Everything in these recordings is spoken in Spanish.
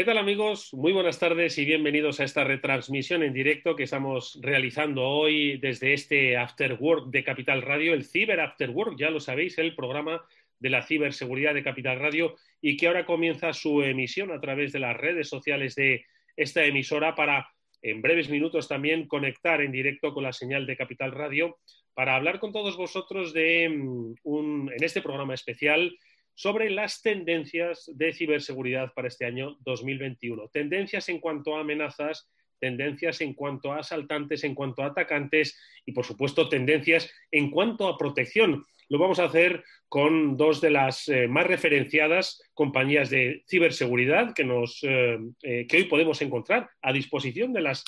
¿Qué tal amigos? Muy buenas tardes y bienvenidos a esta retransmisión en directo que estamos realizando hoy desde este After Work de Capital Radio, el Ciber After Work, ya lo sabéis, el programa de la ciberseguridad de Capital Radio y que ahora comienza su emisión a través de las redes sociales de esta emisora para en breves minutos también conectar en directo con la señal de Capital Radio para hablar con todos vosotros de mm, un, en este programa especial sobre las tendencias de ciberseguridad para este año 2021. Tendencias en cuanto a amenazas, tendencias en cuanto a asaltantes, en cuanto a atacantes y, por supuesto, tendencias en cuanto a protección. Lo vamos a hacer con dos de las eh, más referenciadas compañías de ciberseguridad que, nos, eh, eh, que hoy podemos encontrar a disposición de las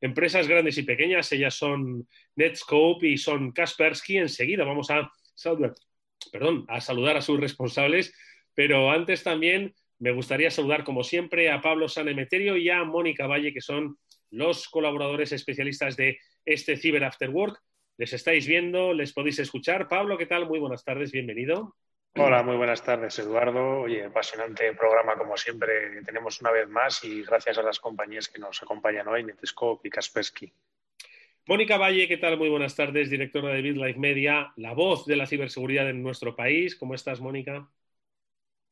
empresas grandes y pequeñas. Ellas son Netscope y son Kaspersky. Enseguida vamos a saludar perdón, a saludar a sus responsables, pero antes también me gustaría saludar, como siempre, a Pablo Sanemeterio y a Mónica Valle, que son los colaboradores especialistas de este Cyber After Work. Les estáis viendo, les podéis escuchar. Pablo, ¿qué tal? Muy buenas tardes, bienvenido. Hola, muy buenas tardes, Eduardo. Oye, apasionante programa como siempre tenemos una vez más y gracias a las compañías que nos acompañan hoy, Netscope y Kaspersky. Mónica Valle, ¿qué tal? Muy buenas tardes, directora de BitLife Media, la voz de la ciberseguridad en nuestro país. ¿Cómo estás, Mónica?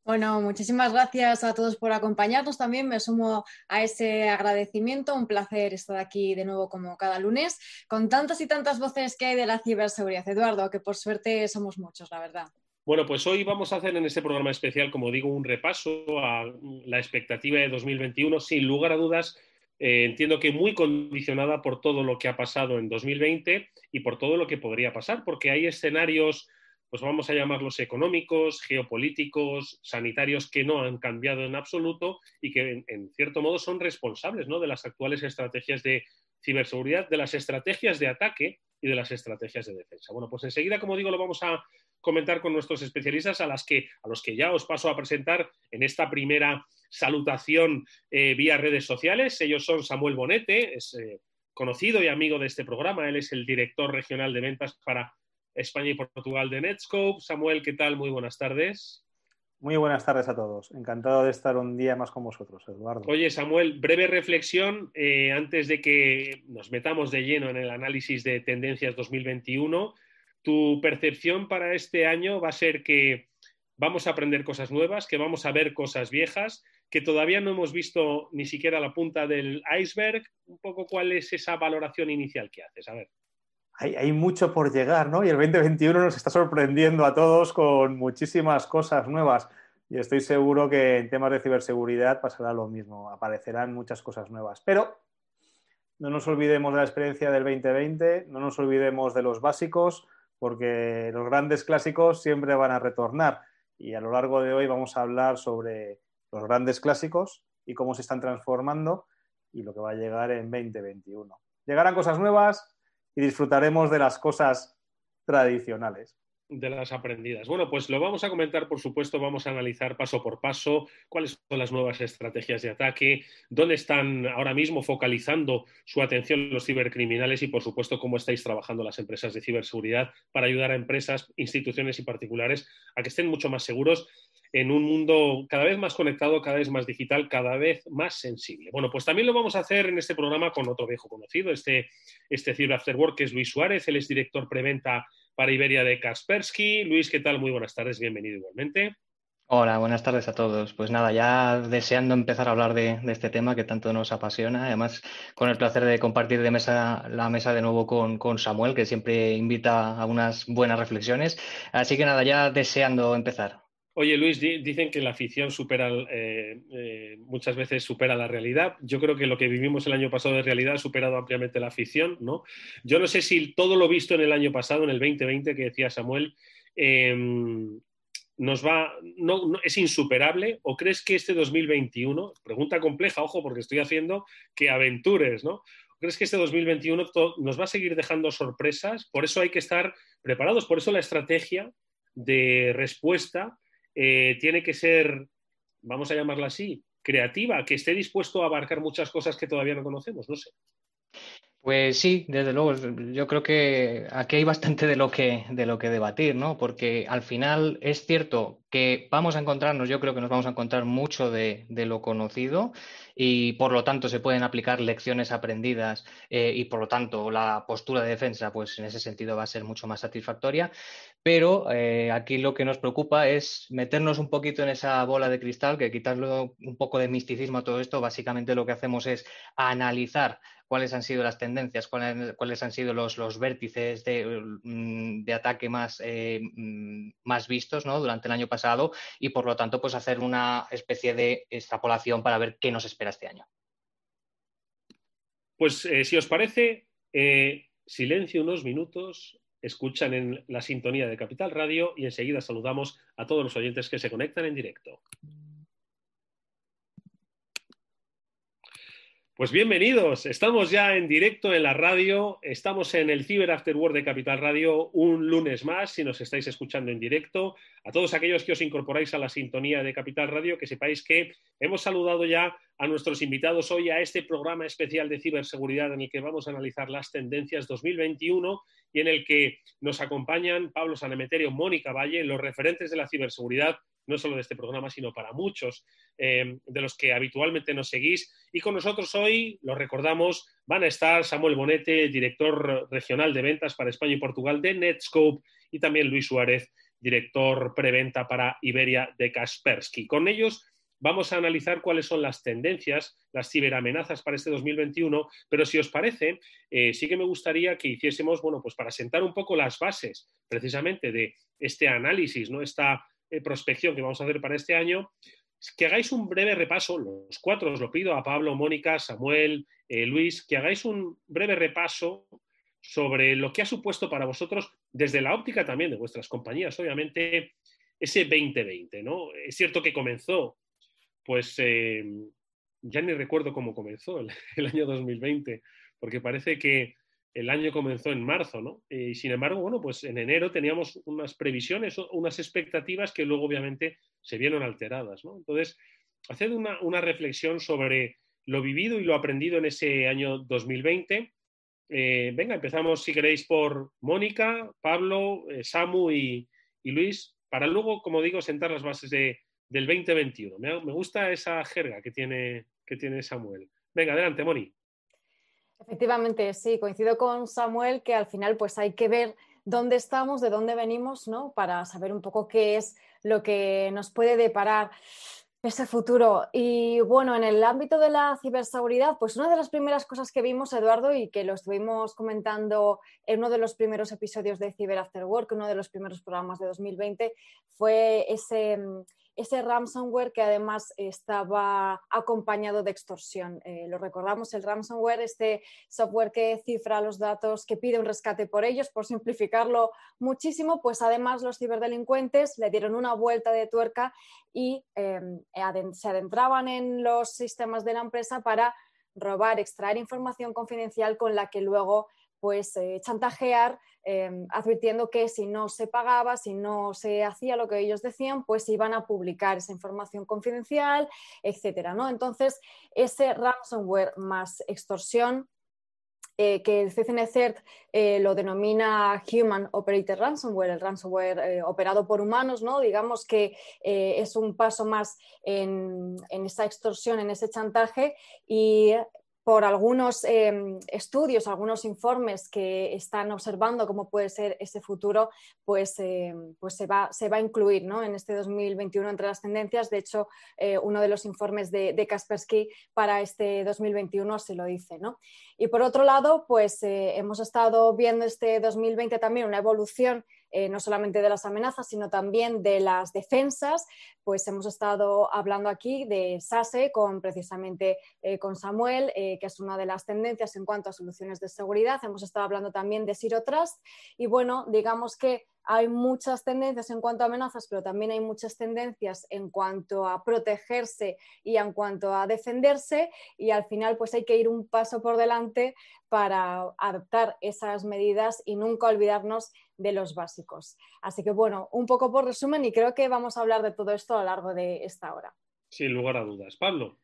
Bueno, muchísimas gracias a todos por acompañarnos. También me sumo a ese agradecimiento. Un placer estar aquí de nuevo como cada lunes, con tantas y tantas voces que hay de la ciberseguridad, Eduardo, que por suerte somos muchos, la verdad. Bueno, pues hoy vamos a hacer en este programa especial, como digo, un repaso a la expectativa de 2021. Sin lugar a dudas, eh, entiendo que muy condicionada por todo lo que ha pasado en 2020 y por todo lo que podría pasar, porque hay escenarios, pues vamos a llamarlos económicos, geopolíticos, sanitarios, que no han cambiado en absoluto y que en, cierto modo son responsables ¿no? de las actuales estrategias de ciberseguridad, de las estrategias de ataque y de las estrategias de defensa. Bueno, pues enseguida, como digo, lo vamos a comentar con nuestros especialistas a, las que, a los que ya os paso a presentar en esta primera salutación eh, vía redes sociales. Ellos son Samuel Bonete, es eh, conocido y amigo de este programa. Él es el director regional de ventas para España y Portugal de Netscope. Samuel, ¿qué tal? Muy buenas tardes. Muy buenas tardes a todos. Encantado de estar un día más con vosotros, Eduardo. Oye, Samuel, breve reflexión eh, antes de que nos metamos de lleno en el análisis de tendencias 2021. ¿Tu percepción para este año va a ser que vamos a aprender cosas nuevas, que vamos a ver cosas viejas, que todavía no hemos visto ni siquiera la punta del iceberg. Un poco cuál es esa valoración inicial que haces. A ver. Hay, mucho por llegar, ¿no? Y el 2021 nos está sorprendiendo a todos con muchísimas cosas nuevas. Y estoy seguro que en temas de ciberseguridad pasará lo mismo. Aparecerán muchas cosas nuevas. Pero no nos olvidemos de la experiencia del 2020, no nos olvidemos de los básicos, porque los grandes clásicos siempre van a retornar. Y a lo largo de hoy vamos a hablar sobre los grandes clásicos y cómo se están transformando y lo que va a llegar en 2021. Llegarán cosas nuevas y disfrutaremos de las cosas tradicionales de las aprendidas. Bueno, pues lo vamos a comentar, por supuesto, vamos a analizar paso por paso cuáles son las nuevas estrategias de ataque, dónde están ahora mismo focalizando su atención los cibercriminales y, por supuesto, cómo estáis trabajando las empresas de ciberseguridad para ayudar a empresas, instituciones y particulares a que estén mucho más seguros en un mundo cada vez más conectado, cada vez más digital, cada vez más sensible. Bueno, pues también lo vamos a hacer en este programa con otro viejo conocido, este, este After Work, que es Luis Suárez, él es director preventa para Iberia de Kaspersky. Luis, ¿qué tal? Muy buenas tardes, bienvenido igualmente. Hola, buenas tardes a todos. Pues nada, ya deseando empezar a hablar de, este tema que tanto nos apasiona, además con el placer de compartir de mesa, la mesa de nuevo con Samuel, que siempre invita a unas buenas reflexiones. Así que nada, ya deseando empezar. Oye, Luis, dicen que la ficción supera, eh, eh, muchas veces supera la realidad. Yo creo que lo que vivimos el año pasado de realidad ha superado ampliamente la ficción, ¿no? Yo no sé si todo lo visto en el año pasado, en el 2020, que decía Samuel, em, nos va, no, es insuperable, o crees que este 2021, pregunta compleja, ojo, porque estoy haciendo que aventures, ¿no? ¿Crees que este 2021 nos va a seguir dejando sorpresas? Por eso hay que estar preparados, por eso la estrategia de respuesta eh, tiene que ser, vamos a llamarla así, creativa, que esté dispuesto a abarcar muchas cosas que todavía no conocemos, no sé. Pues sí, desde luego. Yo creo que aquí hay bastante de lo que, de lo que debatir, ¿no? Porque al final es cierto que vamos a encontrarnos, yo creo que nos vamos a encontrar mucho de, lo conocido y por lo tanto se pueden aplicar lecciones aprendidas eh, y por lo tanto la postura de defensa, pues en ese sentido va a ser mucho más satisfactoria. Pero eh, aquí lo que nos preocupa es meternos un poquito en esa bola de cristal, que quitarle un poco de misticismo a todo esto. Básicamente lo que hacemos es analizar cuáles han sido las tendencias, cuáles, han sido los, los vértices de, mm, ataque más, eh, mm, más vistos ¿no? durante el año pasado y por lo tanto pues hacer una especie de extrapolación para ver qué nos espera este año. Pues eh, si os parece, silencio unos minutos, escuchan en la sintonía de Capital Radio y enseguida saludamos a todos los oyentes que se conectan en directo. Pues bienvenidos, estamos ya en directo en la radio, estamos en el Cyber After Work de Capital Radio un lunes más, si nos estáis escuchando en directo. A todos aquellos que os incorporáis a la sintonía de Capital Radio, que sepáis que hemos saludado ya a nuestros invitados hoy a este programa especial de ciberseguridad en el que vamos a analizar las tendencias 2021 y en el que nos acompañan Pablo Sanemeterio, Mónica Valle, los referentes de la ciberseguridad no solo de este programa, sino para muchos eh, de los que habitualmente nos seguís. Y con nosotros hoy, lo recordamos, van a estar Samuel Bonete, director regional de ventas para España y Portugal de Netscope, y también Luis Suárez, director preventa para Iberia de Kaspersky. Con ellos vamos a analizar cuáles son las tendencias, las ciberamenazas para este 2021, pero si os parece, eh, sí que me gustaría que hiciésemos, bueno, pues para sentar un poco las bases precisamente de este análisis, ¿no? Esta eh, prospección que vamos a hacer para este año, que hagáis un breve repaso, los cuatro os lo pido, a Pablo, Mónica, Samuel, eh, Luis, que hagáis un breve repaso sobre lo que ha supuesto para vosotros, desde la óptica también de vuestras compañías, obviamente, ese 2020, ¿no? Es cierto que comenzó, pues eh, ya ni recuerdo cómo comenzó el año 2020, porque parece que el año comenzó en marzo, ¿no? Y sin embargo, bueno, pues en enero teníamos unas previsiones, unas expectativas que luego obviamente se vieron alteradas, ¿no? Entonces, haced una, reflexión sobre lo vivido y lo aprendido en ese año 2020. Eh, venga, empezamos, si queréis, por Mónica, Pablo, eh, Samu y, Luis, para luego, como digo, sentar las bases del 2021. Me, me, gusta esa jerga que tiene, que tiene Samuel. Venga, adelante, Moni. Efectivamente, sí, coincido con Samuel que al final pues hay que ver dónde estamos, de dónde venimos, ¿no? Para saber un poco qué es lo que nos puede deparar ese futuro. Y bueno, en el ámbito de la ciberseguridad, pues una de las primeras cosas que vimos, Eduardo, y que lo estuvimos comentando en uno de los primeros episodios de Cyber After Work, uno de los primeros programas de 2020, fue ese ese ransomware que además estaba acompañado de extorsión. Eh, lo recordamos, el ransomware, este software que cifra los datos, que pide un rescate por ellos, por simplificarlo muchísimo, pues además los ciberdelincuentes le dieron una vuelta de tuerca y em, se adentraban en los sistemas de la empresa para robar, extraer información confidencial con la que luego pues eh, chantajear em, advirtiendo que si no se pagaba, si no se hacía lo que ellos decían, pues iban a publicar esa información confidencial, etcétera, ¿no? Entonces, ese ransomware más extorsión eh, que el CCNCERT eh, lo denomina Human Operated Ransomware, el ransomware operado por humanos, ¿no? Digamos que es un paso más en, en, esa extorsión, en ese chantaje y por algunos em, estudios, algunos informes que están observando cómo puede ser ese futuro, pues, em, pues se, va, se, va, a incluir ¿no? en este 2021 entre las tendencias. De hecho, eh, uno de los informes de, de, Kaspersky para este 2021 se lo dice. ¿no? Y por otro lado, pues eh, hemos estado viendo este 2020 también una evolución eh, no solamente de las amenazas, sino también de las defensas. Pues hemos estado hablando aquí de SASE con precisamente eh, con Samuel, eh, que es una de las tendencias en cuanto a soluciones de seguridad. Hemos estado hablando también de Zero Trust y bueno, digamos que hay muchas tendencias en cuanto a amenazas, pero también hay muchas tendencias en cuanto a protegerse y en cuanto a defenderse y al final pues hay que ir un paso por delante para adoptar esas medidas y nunca olvidarnos de los básicos. Así que bueno, un poco por resumen y creo que vamos a hablar de todo esto a lo largo de esta hora. Sin lugar a dudas. Pablo.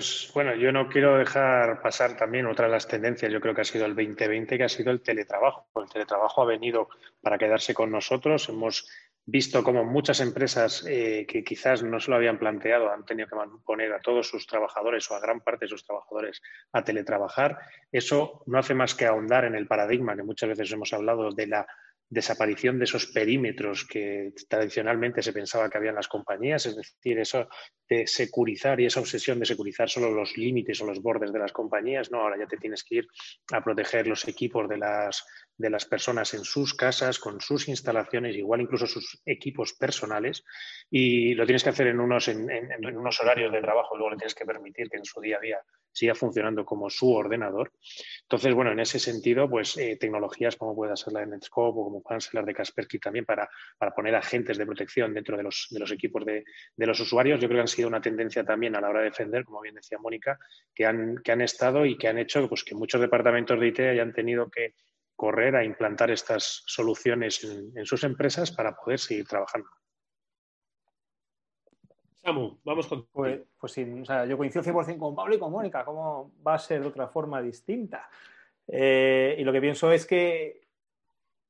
Pues bueno, yo no quiero dejar pasar también otra de las tendencias, yo creo que ha sido el 2020, que ha sido el teletrabajo. El teletrabajo ha venido para quedarse con nosotros. Hemos visto como muchas empresas eh, que quizás no se lo habían planteado han tenido que poner a todos sus trabajadores o a gran parte de sus trabajadores a teletrabajar. Eso no hace más que ahondar en el paradigma que muchas veces hemos hablado de la desaparición de esos perímetros que tradicionalmente se pensaba que había en las compañías, es decir, eso de securizar y esa obsesión de securizar solo los límites o los bordes de las compañías, no, ahora ya te tienes que ir a proteger los equipos de las, de las personas en sus casas, con sus instalaciones, igual incluso sus equipos personales, y lo tienes que hacer en unos, en, en unos horarios de trabajo, luego le tienes que permitir que en su día a día siga funcionando como su ordenador. Entonces, bueno, en ese sentido, pues eh, tecnologías como pueda ser la de Netscope o como puedan ser las de Kaspersky también para, para poner agentes de protección dentro de los, de los equipos de, de, los usuarios, yo creo que han sido una tendencia también a la hora de defender, como bien decía Mónica, que han, que han estado y que han hecho pues, que muchos departamentos de IT hayan tenido que correr a implantar estas soluciones en sus empresas para poder seguir trabajando. Samu, vamos con. Pues, pues sí, o sea, yo coincido 100% con Pablo y con Mónica. ¿Cómo va a ser de otra forma distinta? Eh, y lo que pienso es que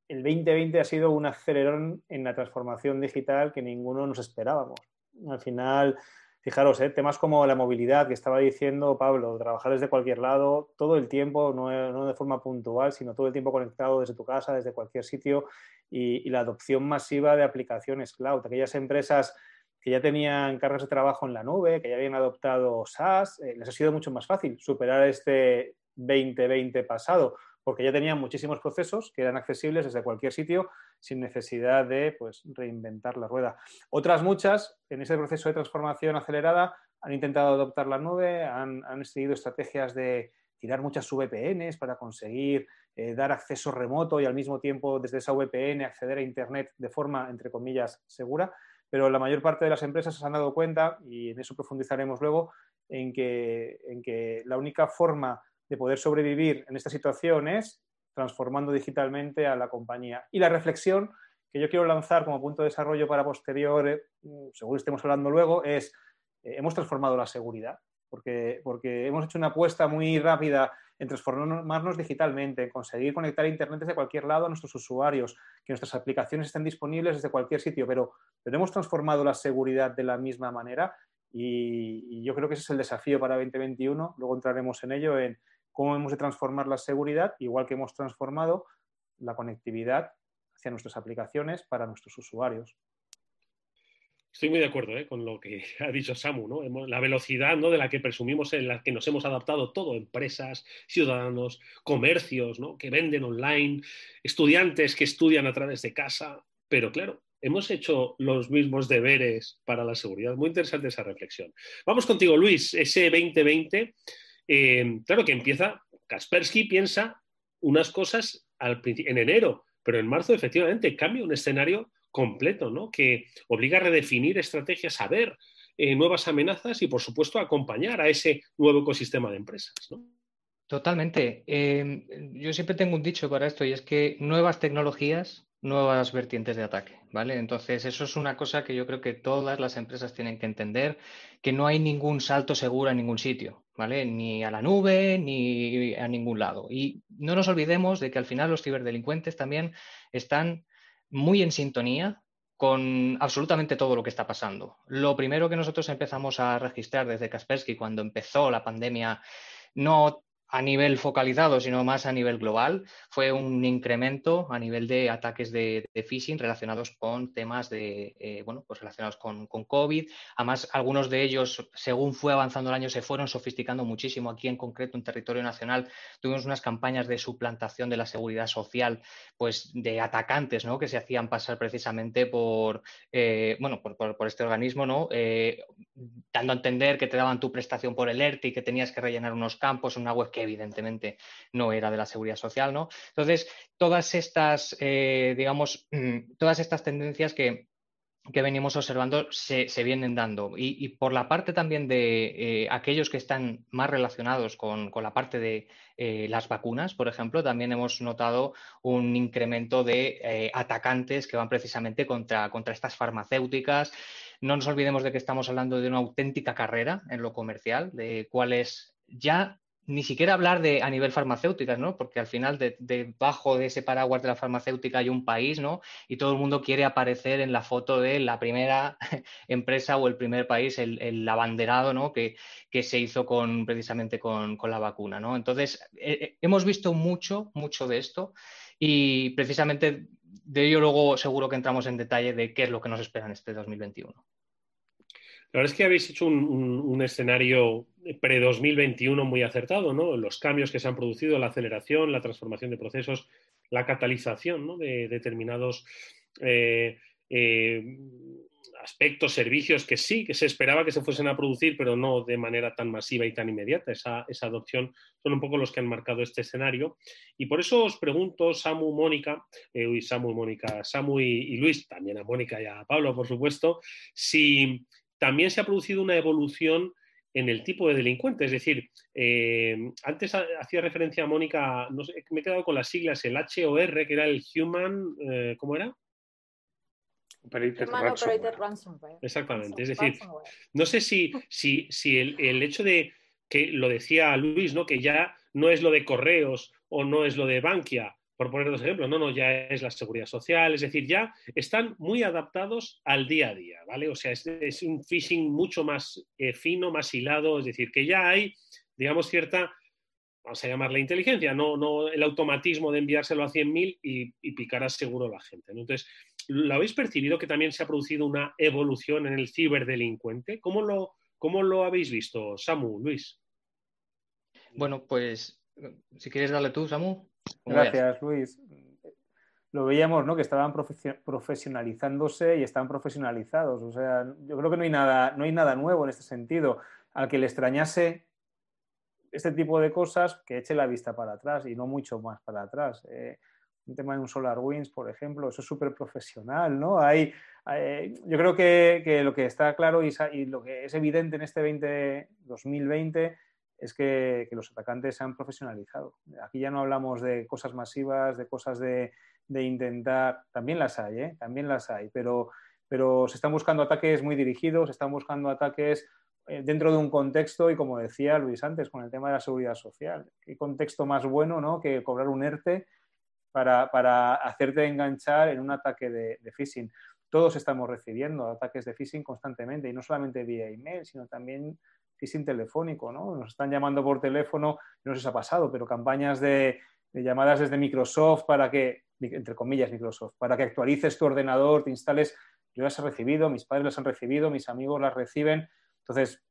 el 2020 ha sido un acelerón en la transformación digital que ninguno nos esperábamos. Al final, fijaros, eh, temas como la movilidad que estaba diciendo Pablo, trabajar desde cualquier lado, todo el tiempo, no, no de forma puntual, sino todo el tiempo conectado desde tu casa, desde cualquier sitio, y, y la adopción masiva de aplicaciones cloud. Aquellas empresas que ya tenían cargas de trabajo en la nube, que ya habían adoptado SaaS, eh, les ha sido mucho más fácil superar este 2020 pasado, porque ya tenían muchísimos procesos que eran accesibles desde cualquier sitio sin necesidad de pues, reinventar la rueda. Otras muchas, en ese proceso de transformación acelerada, han intentado adoptar la nube, han, seguido estrategias de tirar muchas VPNs para conseguir eh, dar acceso remoto y al mismo tiempo desde esa VPN acceder a Internet de forma, entre comillas, segura pero la mayor parte de las empresas se han dado cuenta, y en eso profundizaremos luego, en que, en que la única forma de poder sobrevivir en esta situación es transformando digitalmente a la compañía. Y la reflexión que yo quiero lanzar como punto de desarrollo para posterior, eh, según estemos hablando luego, es, eh, hemos transformado la seguridad, porque, porque hemos hecho una apuesta muy rápida en transformarnos digitalmente, en conseguir conectar Internet desde cualquier lado a nuestros usuarios, que nuestras aplicaciones estén disponibles desde cualquier sitio, pero, pero hemos transformado la seguridad de la misma manera y, yo creo que ese es el desafío para 2021. Luego entraremos en ello, en cómo hemos de transformar la seguridad, igual que hemos transformado la conectividad hacia nuestras aplicaciones para nuestros usuarios. Estoy muy de acuerdo ¿eh? con lo que ha dicho Samu, ¿no? La velocidad ¿no? de la que presumimos en la que nos hemos adaptado todo, empresas, ciudadanos, comercios ¿no? que venden online, estudiantes que estudian a través de casa, pero claro, hemos hecho los mismos deberes para la seguridad. Muy interesante esa reflexión. Vamos contigo, Luis, ese 2020, eh, claro que empieza, Kaspersky piensa unas cosas en enero, pero en marzo efectivamente cambia un escenario completo, ¿no? Que obliga a redefinir estrategias, a ver eh, nuevas amenazas y, por supuesto, acompañar a ese nuevo ecosistema de empresas, Totalmente. Em, yo siempre tengo un dicho para esto y es que nuevas tecnologías, nuevas vertientes de ataque, ¿vale? Entonces, eso es una cosa que yo creo que todas las empresas tienen que entender, que no hay ningún salto seguro en ningún sitio, ¿vale? Ni a la nube, ni a ningún lado. Y no nos olvidemos de que al final los ciberdelincuentes también están muy en sintonía con absolutamente todo lo que está pasando. Lo primero que nosotros empezamos a registrar desde Kaspersky cuando empezó la pandemia, no a nivel focalizado, sino más a nivel global, fue un incremento a nivel de ataques de, phishing relacionados con temas de, eh, bueno, pues relacionados con, con, COVID. Además, algunos de ellos, según fue avanzando el año, se fueron sofisticando muchísimo. Aquí, en concreto, en territorio nacional, tuvimos unas campañas de suplantación de la seguridad social, pues de atacantes, ¿no? Que se hacían pasar precisamente por, eh, bueno, por, por, este organismo, ¿no? Eh, dando a entender que te daban tu prestación por el ERTE y que tenías que rellenar unos campos una web que evidentemente no era de la seguridad social, ¿no? Entonces, todas estas, eh, digamos, todas estas tendencias que, venimos observando se, vienen dando. Y, por la parte también de eh, aquellos que están más relacionados con, la parte de eh, las vacunas, por ejemplo, también hemos notado un incremento de atacantes que van precisamente contra, contra estas farmacéuticas no nos olvidemos de que estamos hablando de una auténtica carrera en lo comercial, de cuál es ya ni siquiera hablar de a nivel farmacéuticas, ¿no? Porque al final debajo de, ese paraguas de la farmacéutica hay un país, ¿no? Y todo el mundo quiere aparecer en la foto de la primera empresa o el primer país, el, abanderado, ¿no? Que, se hizo con, precisamente con, la vacuna, ¿no? Entonces, eh, eh, hemos visto mucho, mucho de esto y precisamente de ello luego seguro que entramos en detalle de qué es lo que nos espera en este 2021. La verdad es que habéis hecho un, escenario pre-2021 muy acertado, ¿no? Los cambios que se han producido, la aceleración, la transformación de procesos, la catalización de determinados eh, eh, aspectos, servicios que sí, que se esperaba que se fuesen a producir, pero no de manera tan masiva y tan inmediata. Esa, adopción son un poco los que han marcado este escenario. Y por eso os pregunto, Samu, Mónica, eh, Samu, Mónica, Samu y, Luis, también a Mónica y a Pablo, por supuesto, si también se ha producido una evolución en el tipo de delincuente. Es decir, eh, antes hacía referencia a Mónica, no sé, me he quedado con las siglas, el HOR, que era el Human, eh, ¿cómo era? Human Operated Ransomware. Exactamente. Es decir, no sé si, si, si el, el, hecho de que lo decía Luis, ¿no? que ya no es lo de correos o no es lo de Bankia, por poner dos ejemplos, no, no, ya es la seguridad social, es decir, ya están muy adaptados al día a día, ¿vale? O sea, es, un phishing mucho más eh, fino, más hilado, es decir, que ya hay, digamos, cierta, vamos a llamarla inteligencia, no, no el automatismo de enviárselo a 100.000 y, y picará seguro la gente. Entonces, ¿lo habéis percibido que también se ha producido una evolución en el ciberdelincuente? ¿Cómo lo, cómo lo habéis visto, Samu, Luis? Bueno, pues si quieres darle tú, Samu. Gracias, Luis. Lo veíamos, ¿no? Que estaban profesionalizándose y están profesionalizados. O sea, yo creo que no hay nada, no hay nada nuevo en este sentido. Al que le extrañase este tipo de cosas, que eche la vista para atrás y no mucho más para atrás. Eh, un tema de un SolarWinds, por ejemplo, eso es súper profesional, ¿no? Hay, yo creo que, lo que está claro y, y, lo que es evidente en este 20, 2020 es que, los atacantes se han profesionalizado. Aquí ya no hablamos de cosas masivas, de cosas de, intentar, también las hay, ¿eh? también las hay, pero, pero se están buscando ataques muy dirigidos, se están buscando ataques eh, dentro de un contexto y como decía Luis antes con el tema de la seguridad social, qué contexto más bueno ¿no? que cobrar un ERTE para, hacerte enganchar en un ataque de, de phishing todos estamos recibiendo ataques de phishing constantemente y no solamente vía email, sino también phishing telefónico, ¿no? Nos están llamando por teléfono, no sé si ha pasado, pero campañas de, llamadas desde Microsoft para que, entre comillas Microsoft, para que actualices tu ordenador, te instales. Yo las he recibido, mis padres las han recibido, mis amigos las reciben. Entonces,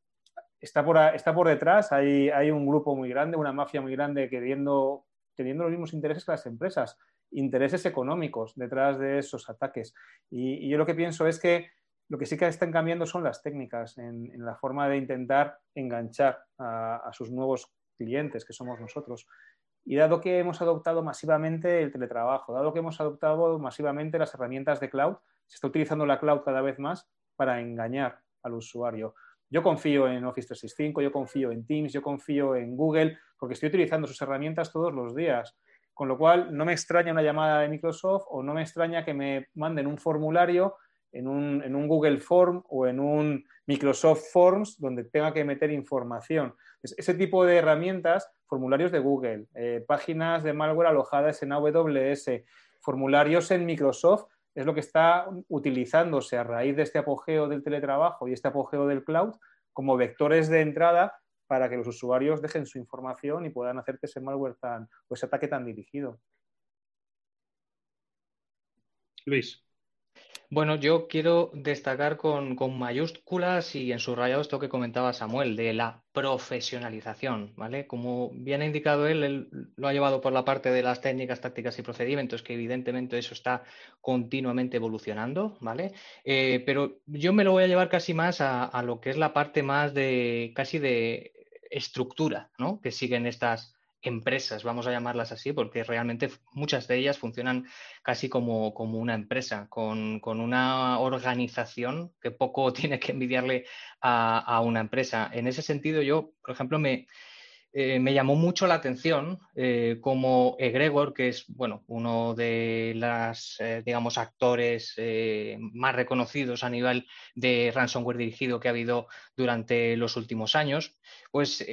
está por, está por detrás, hay, hay un grupo muy grande, una mafia muy grande queriendo, teniendo los mismos intereses que las empresas, intereses económicos detrás de esos ataques. y yo lo que pienso es que lo que sí que están cambiando son las técnicas en, la forma de intentar enganchar a, sus nuevos clientes, que somos nosotros. Y dado que hemos adoptado masivamente el teletrabajo, dado que hemos adoptado masivamente las herramientas de cloud, se está utilizando la cloud cada vez más para engañar al usuario. Yo confío en Office 365, yo confío en Teams, yo confío en Google, porque estoy utilizando sus herramientas todos los días. Con lo cual, no me extraña una llamada de Microsoft o no me extraña que me manden un formulario en un, Google Form o en un Microsoft Forms donde tenga que meter información. ese tipo de herramientas, formularios de Google, eh, páginas de malware alojadas en AWS, formularios en Microsoft, es lo que está utilizándose a raíz de este apogeo del teletrabajo y este apogeo del cloud como vectores de entrada para que los usuarios dejen su información y puedan hacerte ese malware tan, o ese ataque tan dirigido. Luis. Bueno, yo quiero destacar con, mayúsculas y en subrayado esto que comentaba Samuel, de la profesionalización, ¿vale? Como bien ha indicado él, él lo ha llevado por la parte de las técnicas, tácticas y procedimientos, que evidentemente eso está continuamente evolucionando, ¿vale? Eh, pero yo me lo voy a llevar casi más a, a lo que es la parte más de, casi de estructura, ¿no? Que siguen estas, empresas, vamos a llamarlas así, porque realmente muchas de ellas funcionan casi como, como una empresa, con, una organización que poco tiene que envidiarle a, una empresa. En ese sentido, yo, por ejemplo, me, eh, me llamó mucho la atención eh, como Egregor, que es bueno, uno de los digamos, actores más reconocidos a nivel de ransomware dirigido que ha habido durante los últimos años, pues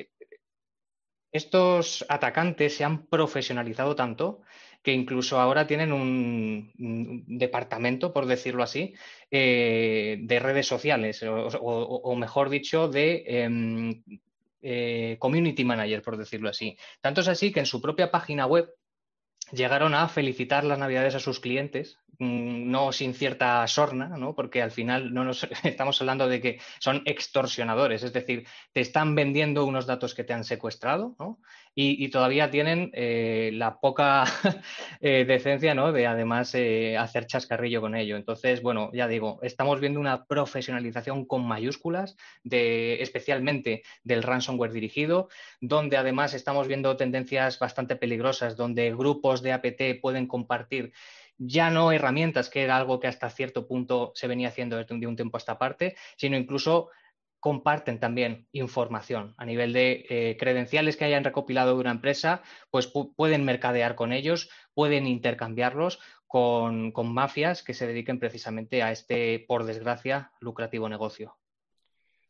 estos atacantes se han profesionalizado tanto que incluso ahora tienen un, departamento, por decirlo así, eh, de redes sociales, o, mejor dicho, de em, eh, community manager, por decirlo así. Tanto es así que en su propia página web llegaron a felicitar las navidades a sus clientes, mm, no sin cierta sorna, ¿no? porque al final no nos estamos hablando de que son extorsionadores, es decir, te están vendiendo unos datos que te han secuestrado ¿no? Y, todavía tienen eh, la poca eh, decencia ¿no? de además eh, hacer chascarrillo con ello. Entonces, bueno, ya digo, estamos viendo una profesionalización con mayúsculas, de, especialmente del ransomware dirigido, donde además estamos viendo tendencias bastante peligrosas, donde grupos de APT pueden compartir ya no herramientas, que era algo que hasta cierto punto se venía haciendo desde un tiempo a esta parte, sino incluso comparten también información a nivel de eh, credenciales que hayan recopilado de una empresa, pues pueden mercadear con ellos, pueden intercambiarlos con, mafias que se dediquen precisamente a este, por desgracia, lucrativo negocio.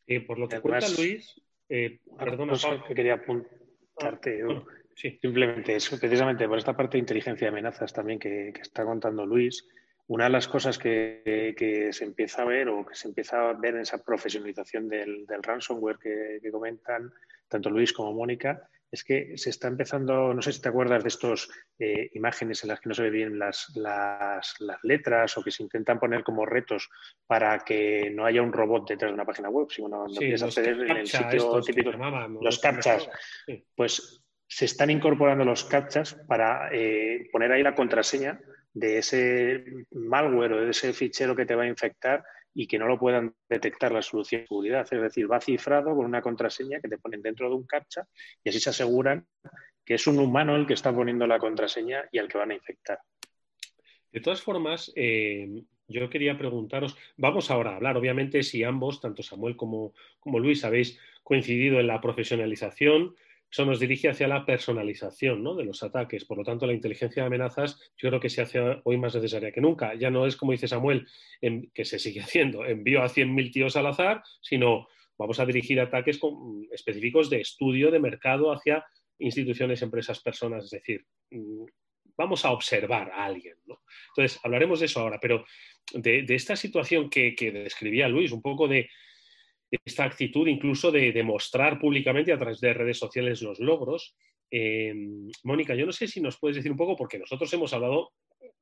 Eh, por lo que cuenta Luis, eh, perdona, que quería apuntarte. Ah, simplemente eso, precisamente por esta parte de inteligencia de amenazas también que está contando Luis, una de las cosas que, se empieza a ver o que se empieza a ver en esa profesionalización del, ransomware que, comentan tanto Luis como Mónica es que se está empezando, no sé si te acuerdas de estas eh, imágenes en las que no se ve bien las, las, letras o que se intentan poner como retos para que no haya un robot detrás de una página web, sino no, no acceder en el sitio típico. Los captchas. Pues se están incorporando los captchas para eh, poner ahí la contraseña de ese malware o de ese fichero que te va a infectar y que no lo puedan detectar la solución de seguridad. Es decir, va cifrado con una contraseña que te ponen dentro de un captcha y así se aseguran que es un humano el que está poniendo la contraseña y al que van a infectar. De todas formas, eh, yo quería preguntaros, vamos ahora a hablar, obviamente, si ambos, tanto Samuel como, como Luis, habéis coincidido en la profesionalización, eso nos dirige hacia la personalización de los ataques. Por lo tanto, la inteligencia de amenazas yo creo que se hace hoy más necesaria que nunca. Ya no es como dice Samuel, que se sigue haciendo, envío a 100.000 tíos al azar, sino vamos a dirigir ataques específicos de estudio de mercado hacia instituciones, empresas, personas. Es decir, mm, vamos a observar a alguien. Entonces, hablaremos de eso ahora, pero de, esta situación que describía Luis, un poco de esta actitud incluso de demostrar públicamente a través de redes sociales los logros. Eh, Mónica, yo no sé si nos puedes decir un poco, porque nosotros hemos hablado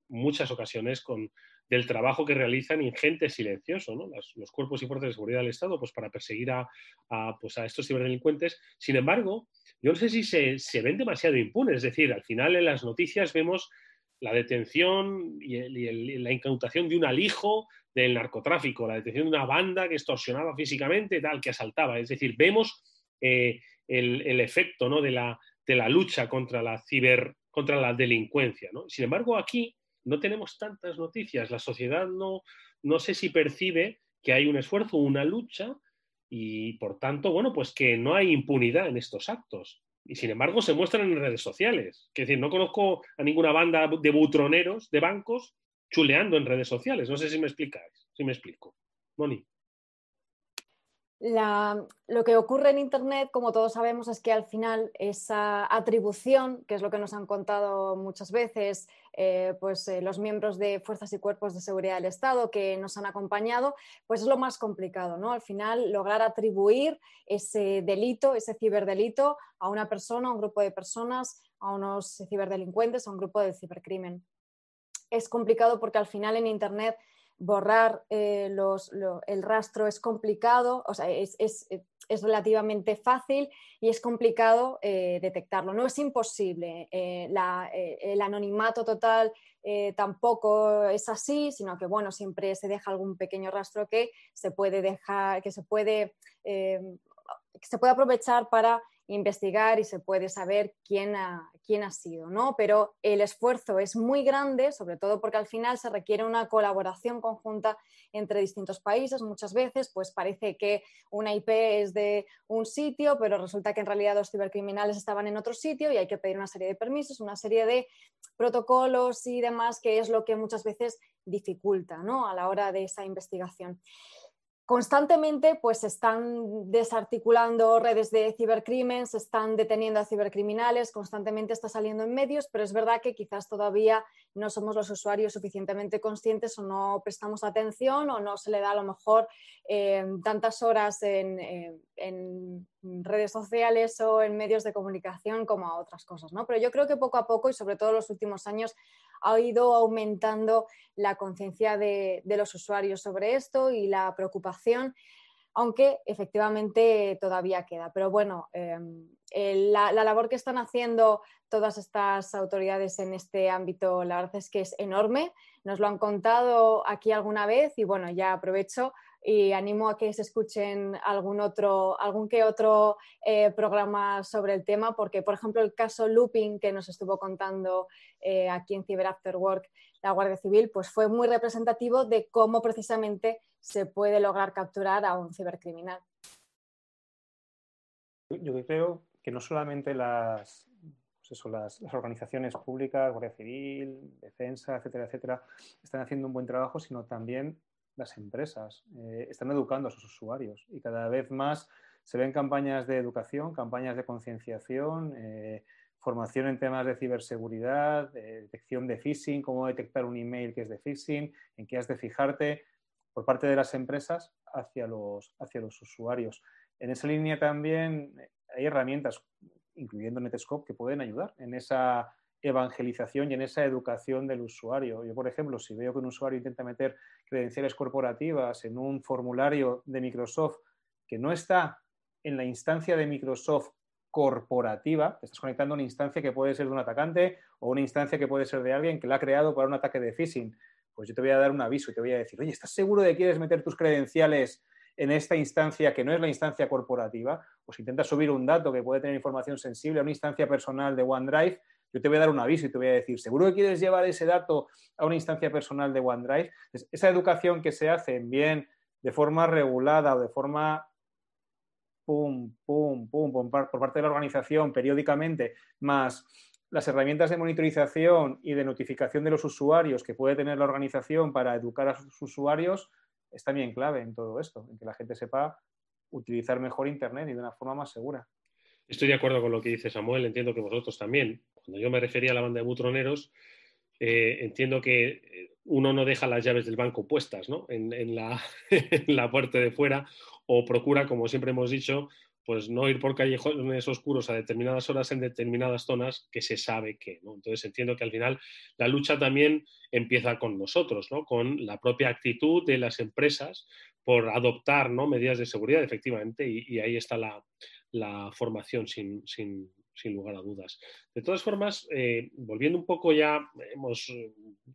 muchas ocasiones con, del trabajo que realizan ingentes silencioso, ¿no? los cuerpos y fuerzas de seguridad del Estado, pues para perseguir a, pues a estos ciberdelincuentes. Sin embargo, yo no sé si se, se, ven demasiado impunes, es decir, al final en las noticias vemos la detención y, la incautación de un alijo del narcotráfico, la detención de una banda que extorsionaba físicamente, tal, que asaltaba. Es decir, vemos eh, el, efecto ¿no? de, la, de, la, lucha contra la ciber, contra la delincuencia. Sin embargo, aquí no tenemos tantas noticias. La sociedad no, no sé si percibe que hay un esfuerzo, una lucha, y por tanto, bueno, pues que no hay impunidad en estos actos y sin embargo se muestran en redes sociales. Es decir, no conozco a ninguna banda de butroneros de bancos chuleando en redes sociales. No sé si me explicáis, si me explico. Moni lo que ocurre en Internet, como todos sabemos, es que al final esa atribución, que es lo que nos han contado muchas veces eh, pues, eh, los miembros de fuerzas y cuerpos de seguridad del Estado que nos han acompañado, pues es lo más complicado, ¿no? Al final, lograr atribuir ese delito, ese ciberdelito, a una persona, a un grupo de personas, a unos ciberdelincuentes, a un grupo de cibercrimen. Es complicado porque al final en Internet borrar eh, el rastro es complicado, o sea, es, relativamente fácil y es complicado eh, detectarlo. No es imposible. Eh, el anonimato total eh, tampoco es así, sino que bueno, siempre se deja algún pequeño rastro que se puede dejar, que se puede, eh, que se puede aprovechar para investigar y se puede saber quién ha, quién ha sido, ¿no? Pero el esfuerzo es muy grande, sobre todo porque al final se requiere una colaboración conjunta entre distintos países. Muchas veces, pues parece que una IP es de un sitio, pero resulta que en realidad los cibercriminales estaban en otro sitio y hay que pedir una serie de permisos, una serie de protocolos y demás, que es lo que muchas veces dificulta, ¿no? A la hora de esa investigación constantemente pues se están desarticulando redes de cibercrimen, se están deteniendo a cibercriminales, constantemente está saliendo en medios, pero es verdad que quizás todavía no somos los usuarios suficientemente conscientes o no prestamos atención o no se le da a lo mejor eh, tantas horas en, eh, en, redes sociales o en medios de comunicación como a otras cosas. ¿no? Pero yo creo que poco a poco y sobre todo en los últimos años ha ido aumentando la conciencia de, los usuarios sobre esto y la preocupación, aunque efectivamente todavía queda. Pero bueno, em, la, labor que están haciendo todas estas autoridades en este ámbito, la verdad es que es enorme. Nos lo han contado aquí alguna vez y bueno, ya aprovecho y animo a que se escuchen algún otro, algún que otro eh, programa sobre el tema, porque por ejemplo el caso Looping que nos estuvo contando eh, aquí en Cyber After Work la Guardia Civil, pues fue muy representativo de cómo precisamente se puede lograr capturar a un cibercriminal. Yo creo que no solamente las, pues las, las, organizaciones públicas, Guardia Civil, Defensa, etcétera, etcétera, están haciendo un buen trabajo, sino también las empresas eh, están educando a sus usuarios y cada vez más se ven campañas de educación, campañas de concienciación, eh, formación en temas de ciberseguridad, detección de phishing, cómo detectar un email que es de phishing, en qué has de fijarte por parte de las empresas hacia los, hacia los usuarios. En esa línea también hay herramientas, incluyendo Netscope, que pueden ayudar en esa evangelización y en esa educación del usuario. Yo, por ejemplo, si veo que un usuario intenta meter credenciales corporativas en un formulario de Microsoft que no está en la instancia de Microsoft corporativa, te estás conectando a una instancia que puede ser de un atacante o una instancia que puede ser de alguien que la ha creado para un ataque de phishing, pues yo te voy a dar un aviso y te voy a decir, oye, ¿estás seguro de que quieres meter tus credenciales en esta instancia que no es la instancia corporativa? Pues intenta subir un dato que puede tener información sensible a una instancia personal de OneDrive yo te voy a dar un aviso y te voy a decir, ¿seguro que quieres llevar ese dato a una instancia personal de OneDrive? esa educación que se hace bien de forma regulada o de forma pum, pum, pum, por parte de la organización periódicamente, más las herramientas de monitorización y de notificación de los usuarios que puede tener la organización para educar a sus usuarios, es también clave en todo esto, en que la gente sepa utilizar mejor Internet y de una forma más segura. Estoy de acuerdo con lo que dice Samuel, entiendo que vosotros también. Cuando yo me refería a la banda de butroneros, eh, entiendo que eh, uno no deja las llaves del banco puestas ¿no? en, la, puerta de fuera o procura, como siempre hemos dicho, pues no ir por callejones oscuros a determinadas horas en determinadas zonas que se sabe que, ¿no? Entonces entiendo que al final la lucha también empieza con nosotros, ¿no? Con la propia actitud de las empresas por adoptar ¿no? medidas de seguridad, efectivamente, y ahí está la, la formación sin, lugar a dudas. De todas formas, eh, volviendo un poco ya, hemos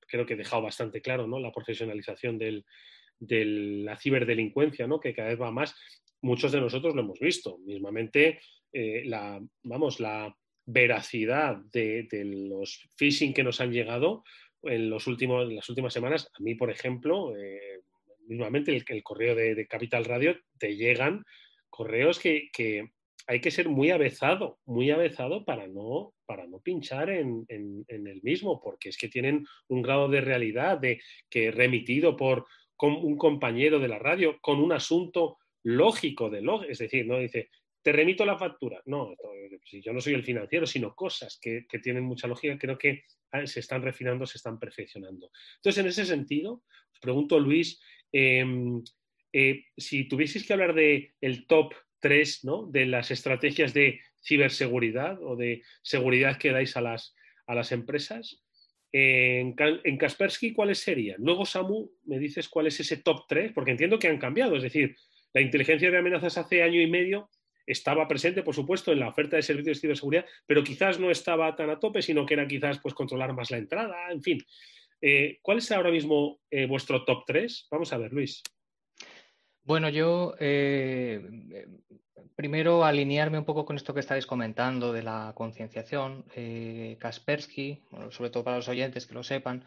creo que dejado bastante claro ¿no? la profesionalización de la ciberdelincuencia, ¿no? que cada vez va más. Muchos de nosotros lo hemos visto. Mismamente, eh, la, vamos, la veracidad de, los phishing que nos han llegado en, los últimos, las últimas semanas, a mí, por ejemplo, eh, mismamente el, correo de, Capital Radio, te llegan correos que, hay que ser muy avezado, muy avezado para no, para no pinchar en, el mismo, porque es que tienen un grado de realidad de que remitido por un compañero de la radio con un asunto lógico de log, es decir, no dice, te remito la factura. No, yo no soy el financiero, sino cosas que, tienen mucha lógica, creo que ah, se están refinando, se están perfeccionando. Entonces, en ese sentido, os pregunto, Luis, em, eh, si tuvieseis que hablar de top tres ¿no? de las estrategias de ciberseguridad o de seguridad que dais a las, a las empresas. En, Kaspersky, ¿cuáles serían? Luego, Samu, me dices cuál es ese top 3, porque entiendo que han cambiado. Es decir, la inteligencia de amenazas hace año y medio estaba presente, por supuesto, en la oferta de servicios de ciberseguridad, pero quizás no estaba tan a tope, sino que era quizás pues, controlar más la entrada, en fin. Eh, ¿Cuál es ahora mismo eh, vuestro top 3? Vamos a ver, Luis. Bueno, yo eh, primero alinearme un poco con esto que estáis comentando de la concienciación. Kaspersky, sobre todo para los oyentes que lo sepan,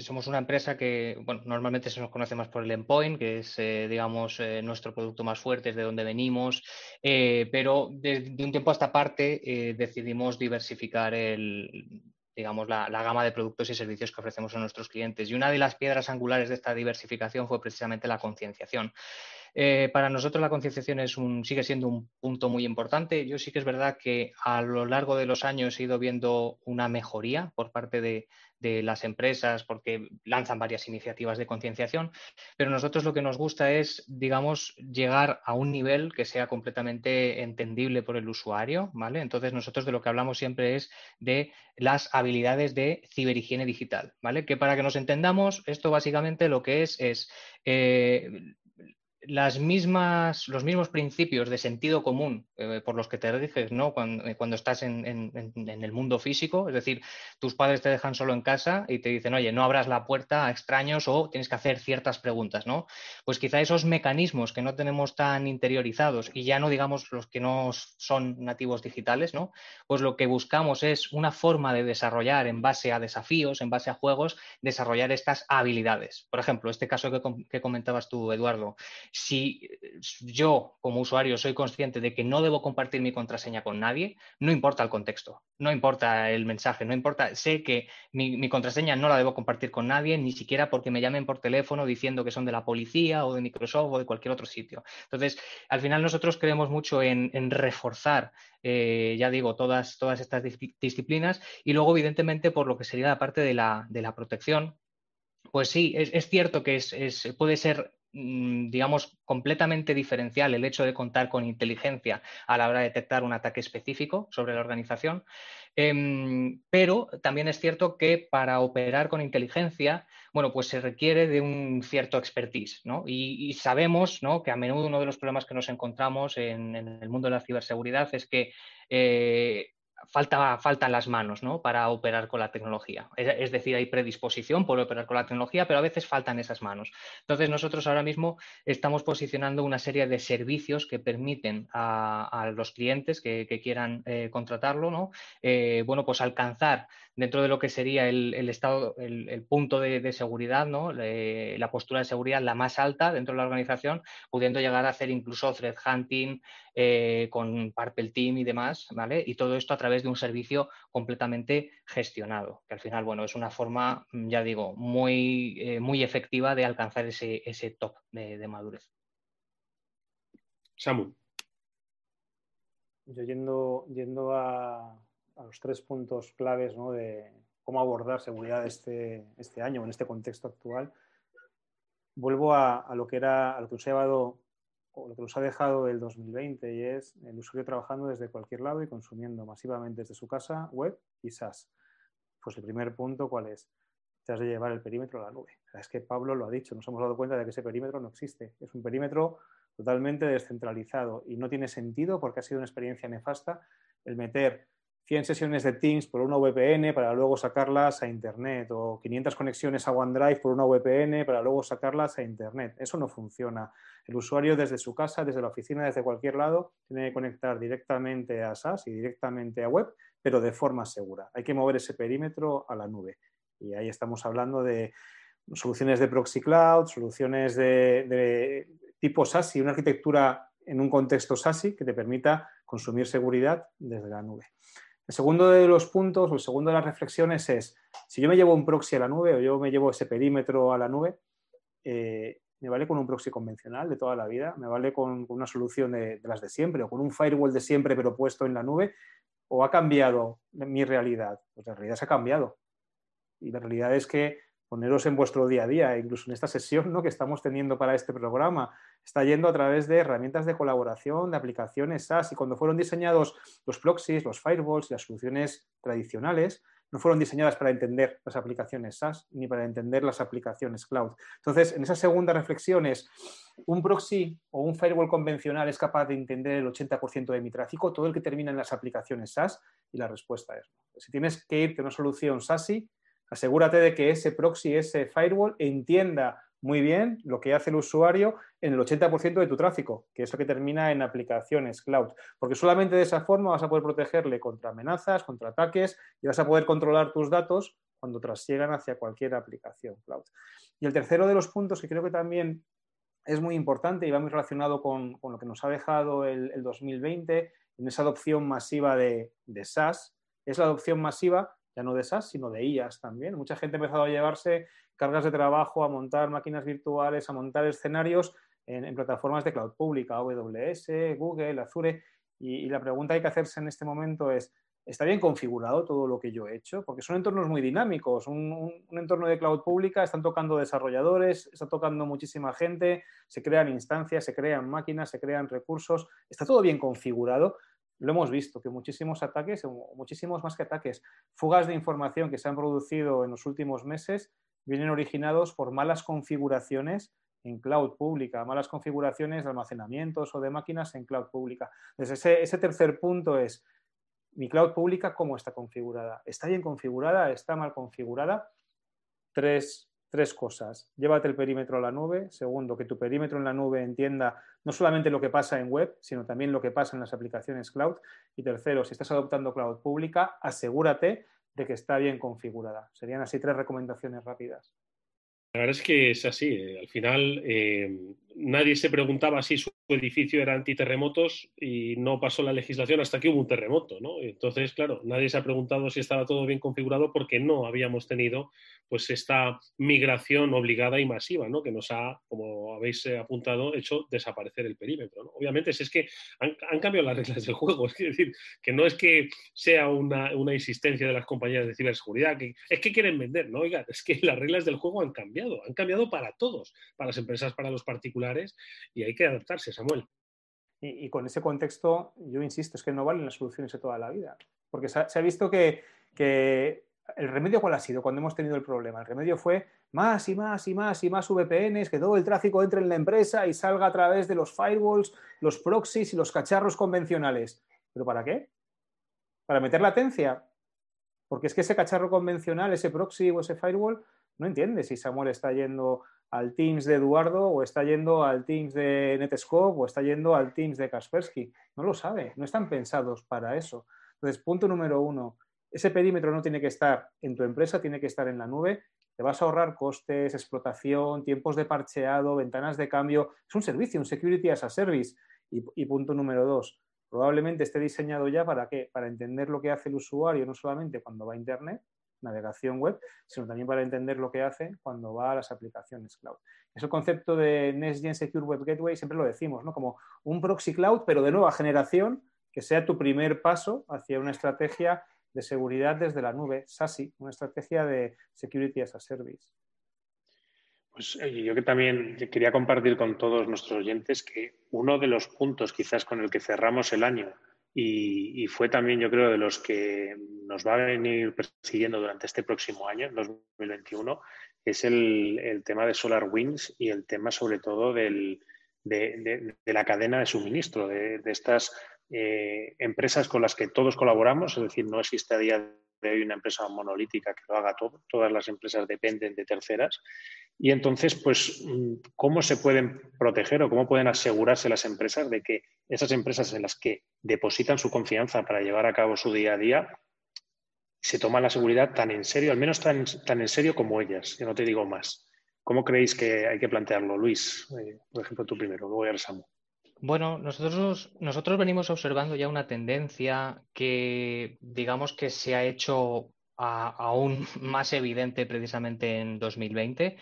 somos una empresa que, bueno, normalmente se nos conoce más por el endpoint, que es, digamos, nuestro producto más fuerte, es de donde venimos, pero desde de un tiempo a esta parte decidimos diversificar el digamos, la, gama de productos y servicios que ofrecemos a nuestros clientes. Y una de las piedras angulares de esta diversificación fue precisamente la concienciación. Eh, para nosotros la concienciación es sigue siendo un punto muy importante. Yo sí que es verdad que a lo largo de los años he ido viendo una mejoría por parte de, de las empresas porque lanzan varias iniciativas de concienciación, pero nosotros lo que nos gusta es, digamos, llegar a un nivel que sea completamente entendible por el usuario, ¿vale? Entonces nosotros de lo que hablamos siempre es de las habilidades de ciberhigiene digital, ¿vale? Que para que nos entendamos, esto básicamente lo que es es eh, las mismas, los mismos principios de sentido común eh, por los que te riges ¿no? cuando, eh, estás en, el mundo físico, es decir, tus padres te dejan solo en casa y te dicen, oye, no abras la puerta a extraños o tienes que hacer ciertas preguntas, ¿no? Pues quizá esos mecanismos que no tenemos tan interiorizados y ya no digamos los que no son nativos digitales, ¿no? Pues lo que buscamos es una forma de desarrollar en base a desafíos, en base a juegos, desarrollar estas habilidades. Por ejemplo, este caso que comentabas tú, Eduardo si yo como usuario soy consciente de que no debo compartir mi contraseña con nadie, no importa el contexto, no importa el mensaje, no importa, sé que mi, contraseña no la debo compartir con nadie, ni siquiera porque me llamen por teléfono diciendo que son de la policía o de Microsoft o de cualquier otro sitio. Entonces, al final nosotros creemos mucho en, reforzar, eh, ya digo, todas, todas estas disciplinas y luego, evidentemente, por lo que sería la parte de la, de la protección, pues sí, es, cierto que es, puede ser digamos, completamente diferencial el hecho de contar con inteligencia a la hora de detectar un ataque específico sobre la organización. Em, pero también es cierto que para operar con inteligencia, bueno, pues se requiere de un cierto expertise, ¿no? Y, sabemos, ¿no? Que a menudo uno de los problemas que nos encontramos en, el mundo de la ciberseguridad es que eh, falta, faltan las manos ¿no? para operar con la tecnología. Es, decir, hay predisposición por operar con la tecnología, pero a veces faltan esas manos. Entonces, nosotros ahora mismo estamos posicionando una serie de servicios que permiten a, los clientes que, quieran eh, contratarlo, ¿no? Eh, bueno, pues alcanzar dentro de lo que sería el, estado, el, punto de, seguridad, ¿no? la postura de seguridad la más alta dentro de la organización, pudiendo llegar a hacer incluso threat hunting eh, con Purple Team y demás, ¿vale? Y todo esto a través de un servicio completamente gestionado, que al final, bueno, es una forma, ya digo, muy, eh, muy efectiva de alcanzar ese, ese top de, madurez. Samu. Yo yendo, yendo a, a los tres puntos claves de cómo abordar seguridad este, este año, en este contexto actual, vuelvo a, lo que era, a lo que nos ha llevado o lo que nos ha dejado el 2020 y es el usuario trabajando desde cualquier lado y consumiendo masivamente desde su casa, web y SaaS. Pues el primer punto, ¿cuál es? Te has de llevar el perímetro a la nube. es que Pablo lo ha dicho, nos hemos dado cuenta de que ese perímetro no existe. Es un perímetro totalmente descentralizado y no tiene sentido porque ha sido una experiencia nefasta el meter 100 sesiones de Teams por una VPN para luego sacarlas a Internet o 500 conexiones a OneDrive por una VPN para luego sacarlas a Internet. Eso no funciona. El usuario desde su casa, desde la oficina, desde cualquier lado, tiene que conectar directamente a SaaS y directamente a web, pero de forma segura. Hay que mover ese perímetro a la nube. Y ahí estamos hablando de soluciones de proxy cloud, soluciones de, de tipo SASI, una arquitectura en un contexto SASI que te permita consumir seguridad desde la nube. El segundo de los puntos, o el segundo de las reflexiones es, si yo me llevo un proxy a la nube o yo me llevo ese perímetro a la nube, eh, ¿me vale con un proxy convencional de toda la vida? ¿Me vale con, una solución de, las de siempre o con un firewall de siempre pero puesto en la nube? ¿O ha cambiado mi realidad? Pues la realidad se ha cambiado. Y la realidad es que poneros en vuestro día a día, incluso en esta sesión ¿no? que estamos teniendo para este programa, está yendo a través de herramientas de colaboración, de aplicaciones SaaS. Y cuando fueron diseñados los proxies, los firewalls y las soluciones tradicionales, no fueron diseñadas para entender las aplicaciones SaaS ni para entender las aplicaciones cloud. Entonces, en esa segunda reflexión es, ¿un proxy o un firewall convencional es capaz de entender el 80% de mi tráfico, todo el que termina en las aplicaciones SaaS? Y la respuesta es. Si tienes que irte a una solución SaaS, Asegúrate de que ese proxy, ese firewall, entienda muy bien lo que hace el usuario en el 80% de tu tráfico, que es lo que termina en aplicaciones cloud. Porque solamente de esa forma vas a poder protegerle contra amenazas, contra ataques y vas a poder controlar tus datos cuando trasiegan hacia cualquier aplicación cloud. Y el tercero de los puntos que creo que también es muy importante y va muy relacionado con, lo que nos ha dejado el, 2020 en esa adopción masiva de, de SaaS, es la adopción masiva ya no de SaaS, sino de IAS también. Mucha gente ha empezado a llevarse cargas de trabajo, a montar máquinas virtuales, a montar escenarios en, plataformas de cloud pública, AWS, Google, Azure. Y, la pregunta que hay que hacerse en este momento es, ¿está bien configurado todo lo que yo he hecho? Porque son entornos muy dinámicos. Un, entorno de cloud pública están tocando desarrolladores, está tocando muchísima gente, se crean instancias, se crean máquinas, se crean recursos. ¿Está todo bien configurado? Lo hemos visto, que muchísimos ataques, muchísimos más que ataques, fugas de información que se han producido en los últimos meses vienen originados por malas configuraciones en cloud pública, malas configuraciones de almacenamientos o de máquinas en cloud pública. Entonces, ese, tercer punto es, mi cloud pública, ¿cómo está configurada? ¿Está bien configurada? ¿Está mal configurada? Tres, tres cosas. Llévate el perímetro a la nube. Segundo, que tu perímetro en la nube entienda no solamente lo que pasa en web, sino también lo que pasa en las aplicaciones cloud. Y tercero, si estás adoptando cloud pública, asegúrate de que está bien configurada. Serían así tres recomendaciones rápidas. La verdad es que es así. Eh, al final, eh, nadie se preguntaba si su edificio era antiterremotos y no pasó la legislación hasta que hubo un terremoto, ¿no? Entonces, claro, nadie se ha preguntado si estaba todo bien configurado porque no habíamos tenido pues esta migración obligada y masiva, ¿no? Que nos ha, como habéis eh, apuntado, hecho desaparecer el perímetro, ¿no? Obviamente, es que han, cambiado las reglas del juego, es decir, que no es que sea una, una insistencia de las compañías de ciberseguridad, que es que quieren vender, ¿no? Oiga, es que las reglas del juego han cambiado, han cambiado para todos, para las empresas, para los particulares, y hay que adaptarse, Samuel. Y, con ese contexto, yo insisto, es que no valen las soluciones de toda la vida, porque se ha, visto que, el remedio cuál ha sido cuando hemos tenido el problema. El remedio fue más y más y más y más VPNs, que todo el tráfico entre en la empresa y salga a través de los firewalls, los proxies y los cacharros convencionales. ¿Pero para qué? ¿Para meter latencia? Porque es que ese cacharro convencional, ese proxy o ese firewall, no entiende si Samuel está yendo al Teams de Eduardo o está yendo al Teams de Netscope o está yendo al Teams de Kaspersky. No lo sabe, no están pensados para eso. Entonces, punto número uno, ese perímetro no tiene que estar en tu empresa, tiene que estar en la nube. Te vas a ahorrar costes, explotación, tiempos de parcheado, ventanas de cambio. Es un servicio, un security as a service. Y, y punto número dos, probablemente esté diseñado ya para qué? Para entender lo que hace el usuario, no solamente cuando va a Internet, navegación web, sino también para entender lo que hace cuando va a las aplicaciones cloud. Ese concepto de Next Secure Web Gateway siempre lo decimos, ¿no? Como un proxy cloud, pero de nueva generación, que sea tu primer paso hacia una estrategia de seguridad desde la nube, SASI, una estrategia de Security as a Service. Pues yo que también quería compartir con todos nuestros oyentes que uno de los puntos quizás con el que cerramos el año y, fue también, yo creo, de los que nos va a venir persiguiendo durante este próximo año, 2021, es el, tema de SolarWinds y el tema sobre todo del, de, la cadena de suministro, de, estas eh, empresas con las que todos colaboramos, es decir, no existe a día de hoy una empresa monolítica que lo haga todo, todas las empresas dependen de terceras. Y entonces, pues, ¿cómo se pueden proteger o cómo pueden asegurarse las empresas de que esas empresas en las que depositan su confianza para llevar a cabo su día a día se toman la seguridad tan en serio, al menos tan, en serio como ellas, que no te digo más? ¿Cómo creéis que hay que plantearlo, Luis? Eh, por ejemplo, tú primero, luego ya Samu. Bueno, nosotros, nosotros venimos observando ya una tendencia que digamos que se ha hecho aún más evidente precisamente en 2020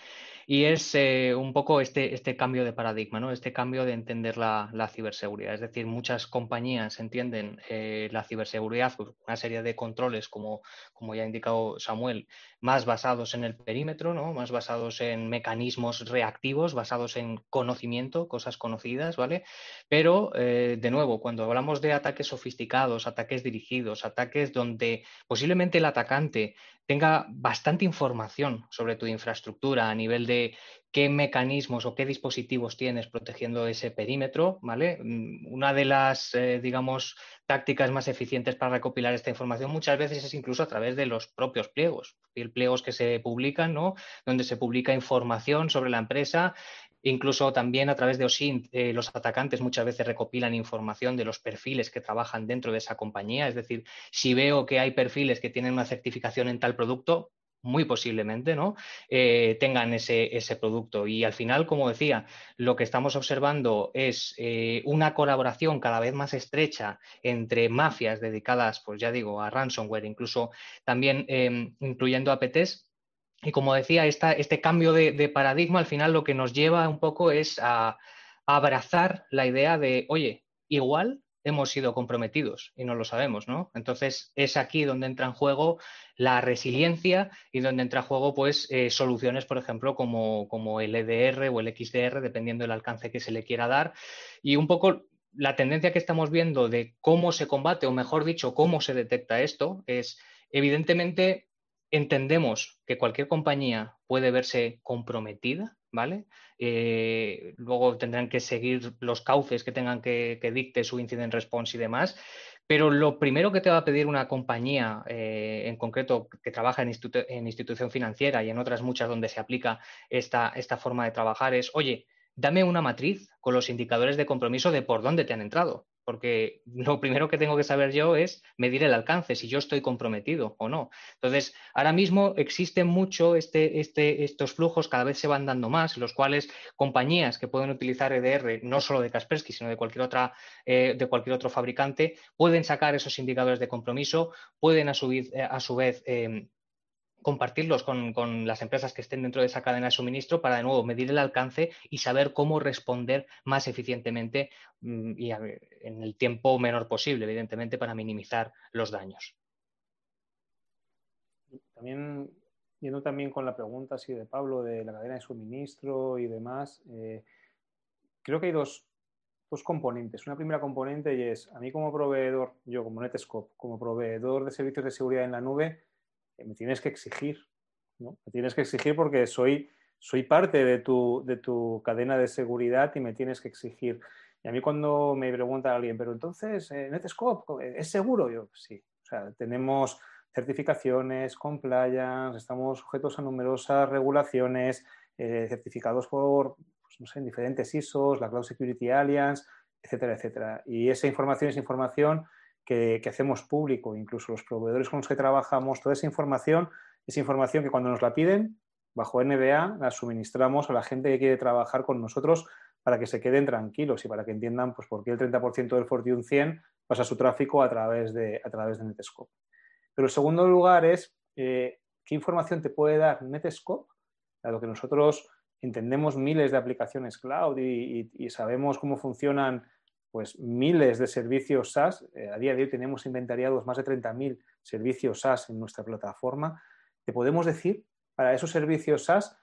y es eh, un poco este, este cambio de paradigma, ¿no? este cambio de entender la, ciberseguridad. Es decir, muchas compañías entienden eh, la ciberseguridad, pues, una serie de controles, como, como ya ha indicado Samuel, más basados en el perímetro, ¿no? más basados en mecanismos reactivos, basados en conocimiento, cosas conocidas, ¿vale? Pero, eh, de nuevo, cuando hablamos de ataques sofisticados, ataques dirigidos, ataques donde posiblemente el atacante tenga bastante información sobre tu infraestructura a nivel de qué mecanismos o qué dispositivos tienes protegiendo ese perímetro, ¿vale? Mm, una de las, eh, digamos, tácticas más eficientes para recopilar esta información muchas veces es incluso a través de los propios pliegos, pliegos que se publican, ¿no? Donde se publica información sobre la empresa Incluso también a través de OSINT, eh, los atacantes muchas veces recopilan información de los perfiles que trabajan dentro de esa compañía. Es decir, si veo que hay perfiles que tienen una certificación en tal producto, muy posiblemente ¿no? Eh, tengan ese, ese, producto. Y al final, como decía, lo que estamos observando es eh, una colaboración cada vez más estrecha entre mafias dedicadas, pues ya digo, a ransomware, incluso también incluyendo APTs y como decía, este cambio de, paradigma al final lo que nos lleva un poco es a, abrazar la idea de, oye, igual hemos sido comprometidos y no lo sabemos, ¿no? Entonces es aquí donde entra en juego la resiliencia y donde entra en juego, pues, eh, soluciones, por ejemplo, como, como el EDR o el XDR, dependiendo del alcance que se le quiera dar. Y un poco la tendencia que estamos viendo de cómo se combate, o mejor dicho, cómo se detecta esto, es evidentemente entendemos que cualquier compañía puede verse comprometida, ¿vale? Eh, luego tendrán que seguir los cauces que tengan que, dicte su incident response y demás. Pero lo primero que te va a pedir una compañía, eh, en concreto que trabaja en, en, institución financiera y en otras muchas donde se aplica esta, esta forma de trabajar, es, oye, dame una matriz con los indicadores de compromiso de por dónde te han entrado porque lo primero que tengo que saber yo es medir el alcance, si yo estoy comprometido o no. Entonces, ahora mismo existen mucho este, este, estos flujos, cada vez se van dando más, los cuales compañías que pueden utilizar EDR, no solo de Kaspersky, sino de cualquier, otra, eh, de cualquier otro fabricante, pueden sacar esos indicadores de compromiso, pueden a su, eh, a su vez em, compartirlos con, las empresas que estén dentro de esa cadena de suministro para de nuevo medir el alcance y saber cómo responder más eficientemente mm, y en el tiempo menor posible, evidentemente, para minimizar los daños. También, yendo también con la pregunta así de Pablo de la cadena de suministro y demás, eh, creo que hay dos, dos componentes. Una primera componente y es, a mí como proveedor, yo como Netscope, como proveedor de servicios de seguridad en la nube, me tienes que exigir, ¿no? Me tienes que exigir porque soy, soy parte de tu, de tu cadena de seguridad y me tienes que exigir. Y a mí cuando me pregunta alguien, pero entonces, eh, Netscope, ¿es seguro? Yo, sí. O sea, tenemos certificaciones, compliance, estamos sujetos a numerosas regulaciones, eh, certificados por, pues, no sé, diferentes ISOs, la Cloud Security Alliance, etcétera, etcétera. Y esa información es información que, hacemos público, incluso los proveedores con los que trabajamos, toda esa información es información que cuando nos la piden, bajo NBA, la suministramos a la gente que quiere trabajar con nosotros para que se queden tranquilos y para que entiendan pues, por qué el 30% del Fortune 100 pasa su tráfico a través de, a través de Netscope. Pero el segundo lugar es eh, qué información te puede dar Netscope, dado que nosotros entendemos miles de aplicaciones cloud y sabemos cómo funcionan pues miles de servicios SaaS. Eh, a día de hoy tenemos inventariados más de 30.000 servicios SaaS en nuestra plataforma. Te podemos decir para esos servicios SaaS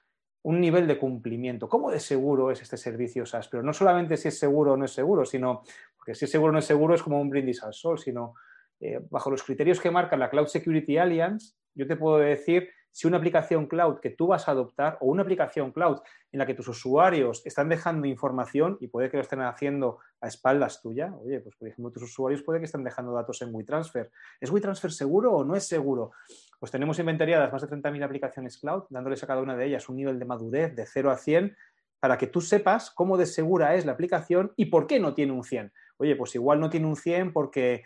un nivel de cumplimiento. ¿Cómo de seguro es este servicio SaaS? Pero no solamente si es seguro o no es seguro, sino, porque si es seguro o no es seguro es como un brindis al sol, sino eh, bajo los criterios que marca la Cloud Security Alliance, yo te puedo decir si una aplicación cloud que tú vas a adoptar o una aplicación cloud en la que tus usuarios están dejando información y puede que lo estén haciendo a espaldas tuya, oye, pues por ejemplo, tus usuarios puede que estén dejando datos en WeTransfer. ¿Es WeTransfer seguro o no es seguro? Pues tenemos inventariadas más de 30.000 aplicaciones cloud, dándoles a cada una de ellas un nivel de madurez de 0 a 100 para que tú sepas cómo de segura es la aplicación y por qué no tiene un 100. Oye, pues igual no tiene un 100 porque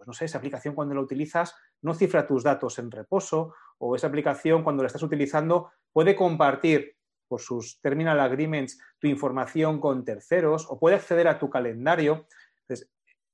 pues no sé, esa aplicación cuando la utilizas no cifra tus datos en reposo o esa aplicación cuando la estás utilizando puede compartir por sus terminal agreements tu información con terceros o puede acceder a tu calendario.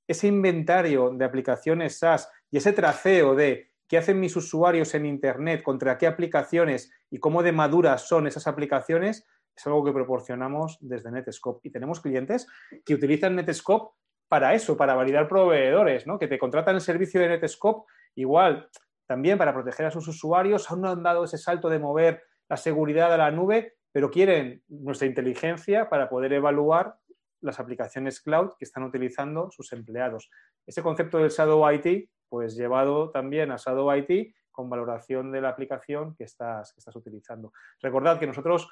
Ese inventario de aplicaciones SaaS y ese traceo de qué hacen mis usuarios en Internet, contra qué aplicaciones y cómo de maduras son esas aplicaciones, es algo que proporcionamos desde Netscope. Y tenemos clientes que utilizan Netscope para eso, para validar proveedores, ¿no? que te contratan el servicio de Netscope, igual también para proteger a sus usuarios, aún no han dado ese salto de mover la seguridad a la nube, pero quieren nuestra inteligencia para poder evaluar las aplicaciones cloud que están utilizando sus empleados. Ese concepto del Shadow IT, pues llevado también a Shadow IT con valoración de la aplicación que estás, que estás utilizando. Recordad que nosotros,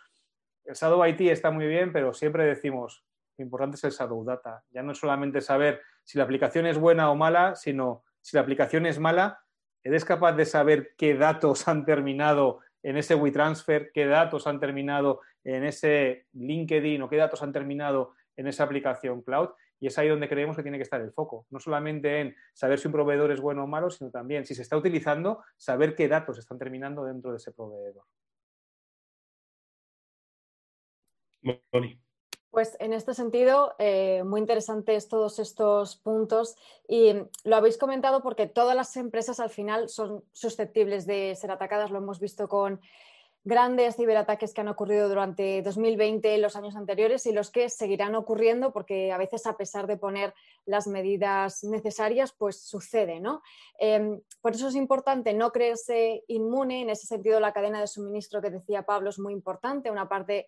el Shadow IT está muy bien, pero siempre decimos, lo importante es el Shadow Data. Ya no es solamente saber si la aplicación es buena o mala, sino si la aplicación es mala, ¿eres capaz de saber qué datos han terminado en ese WeTransfer, qué datos han terminado en ese LinkedIn o qué datos han terminado en esa aplicación cloud? Y es ahí donde creemos que tiene que estar el foco. No solamente en saber si un proveedor es bueno o malo, sino también si se está utilizando, saber qué datos están terminando dentro de ese proveedor. Pues en este sentido, eh, muy interesantes todos estos puntos y lo habéis comentado porque todas las empresas al final son susceptibles de ser atacadas, lo hemos visto con grandes ciberataques que han ocurrido durante 2020 y los años anteriores y los que seguirán ocurriendo porque a veces a pesar de poner las medidas necesarias, pues sucede, ¿no? Em, por eso es importante no creerse inmune, en ese sentido la cadena de suministro que decía Pablo es muy importante, una parte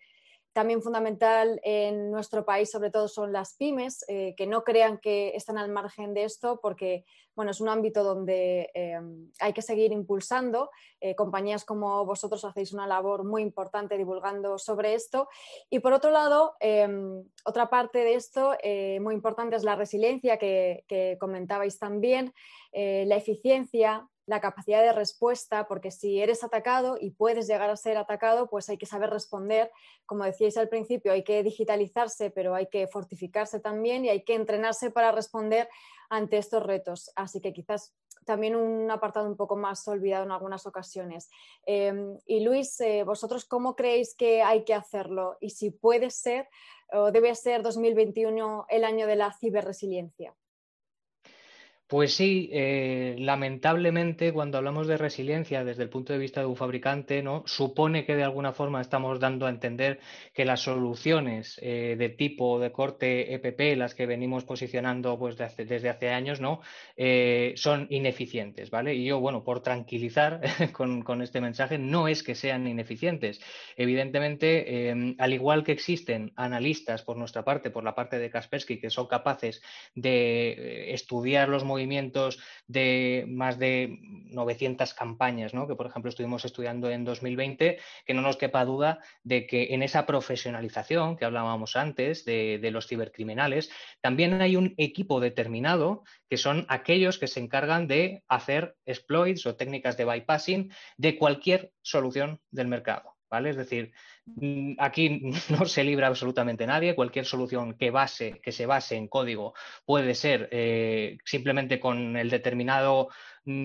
también fundamental en nuestro país, sobre todo, son las pymes, eh, que no crean que están al margen de esto, porque bueno, es un ámbito donde eh, hay que seguir impulsando. Eh, compañías como vosotros hacéis una labor muy importante divulgando sobre esto. Y por otro lado, otra parte de esto muy importante es la resiliencia que, que comentabais también, la eficiencia, la capacidad de respuesta, porque si eres atacado y puedes llegar a ser atacado, pues hay que saber responder. Como decíais al principio, hay que digitalizarse, pero hay que fortificarse también y hay que entrenarse para responder ante estos retos. Así que quizás también un apartado un poco más olvidado en algunas ocasiones. Em, y Luis, eh, ¿vosotros cómo creéis que hay que hacerlo? Y si puede ser o debe ser 2021 el año de la ciberresiliencia. Pues sí, eh, lamentablemente cuando hablamos de resiliencia desde el punto de vista de un fabricante, ¿no? supone que de alguna forma estamos dando a entender que las soluciones eh, de tipo de corte EPP, las que venimos posicionando pues, desde hace años, ¿no? Eh, son ineficientes. ¿vale? Y yo, bueno, por tranquilizar con, con, este mensaje, no es que sean ineficientes. Evidentemente, em, al igual que existen analistas por nuestra parte, por la parte de Kaspersky, que son capaces de estudiar los movimientos de más de 900 campañas, ¿no? que por ejemplo estuvimos estudiando en 2020, que no nos quepa duda de que en esa profesionalización que hablábamos antes de, de los cibercriminales, también hay un equipo determinado que son aquellos que se encargan de hacer exploits o técnicas de bypassing de cualquier solución del mercado. ¿Vale? Es decir, aquí no se libra absolutamente nadie. Cualquier solución que, base, que se base en código puede ser eh, simplemente con el determinado, mm,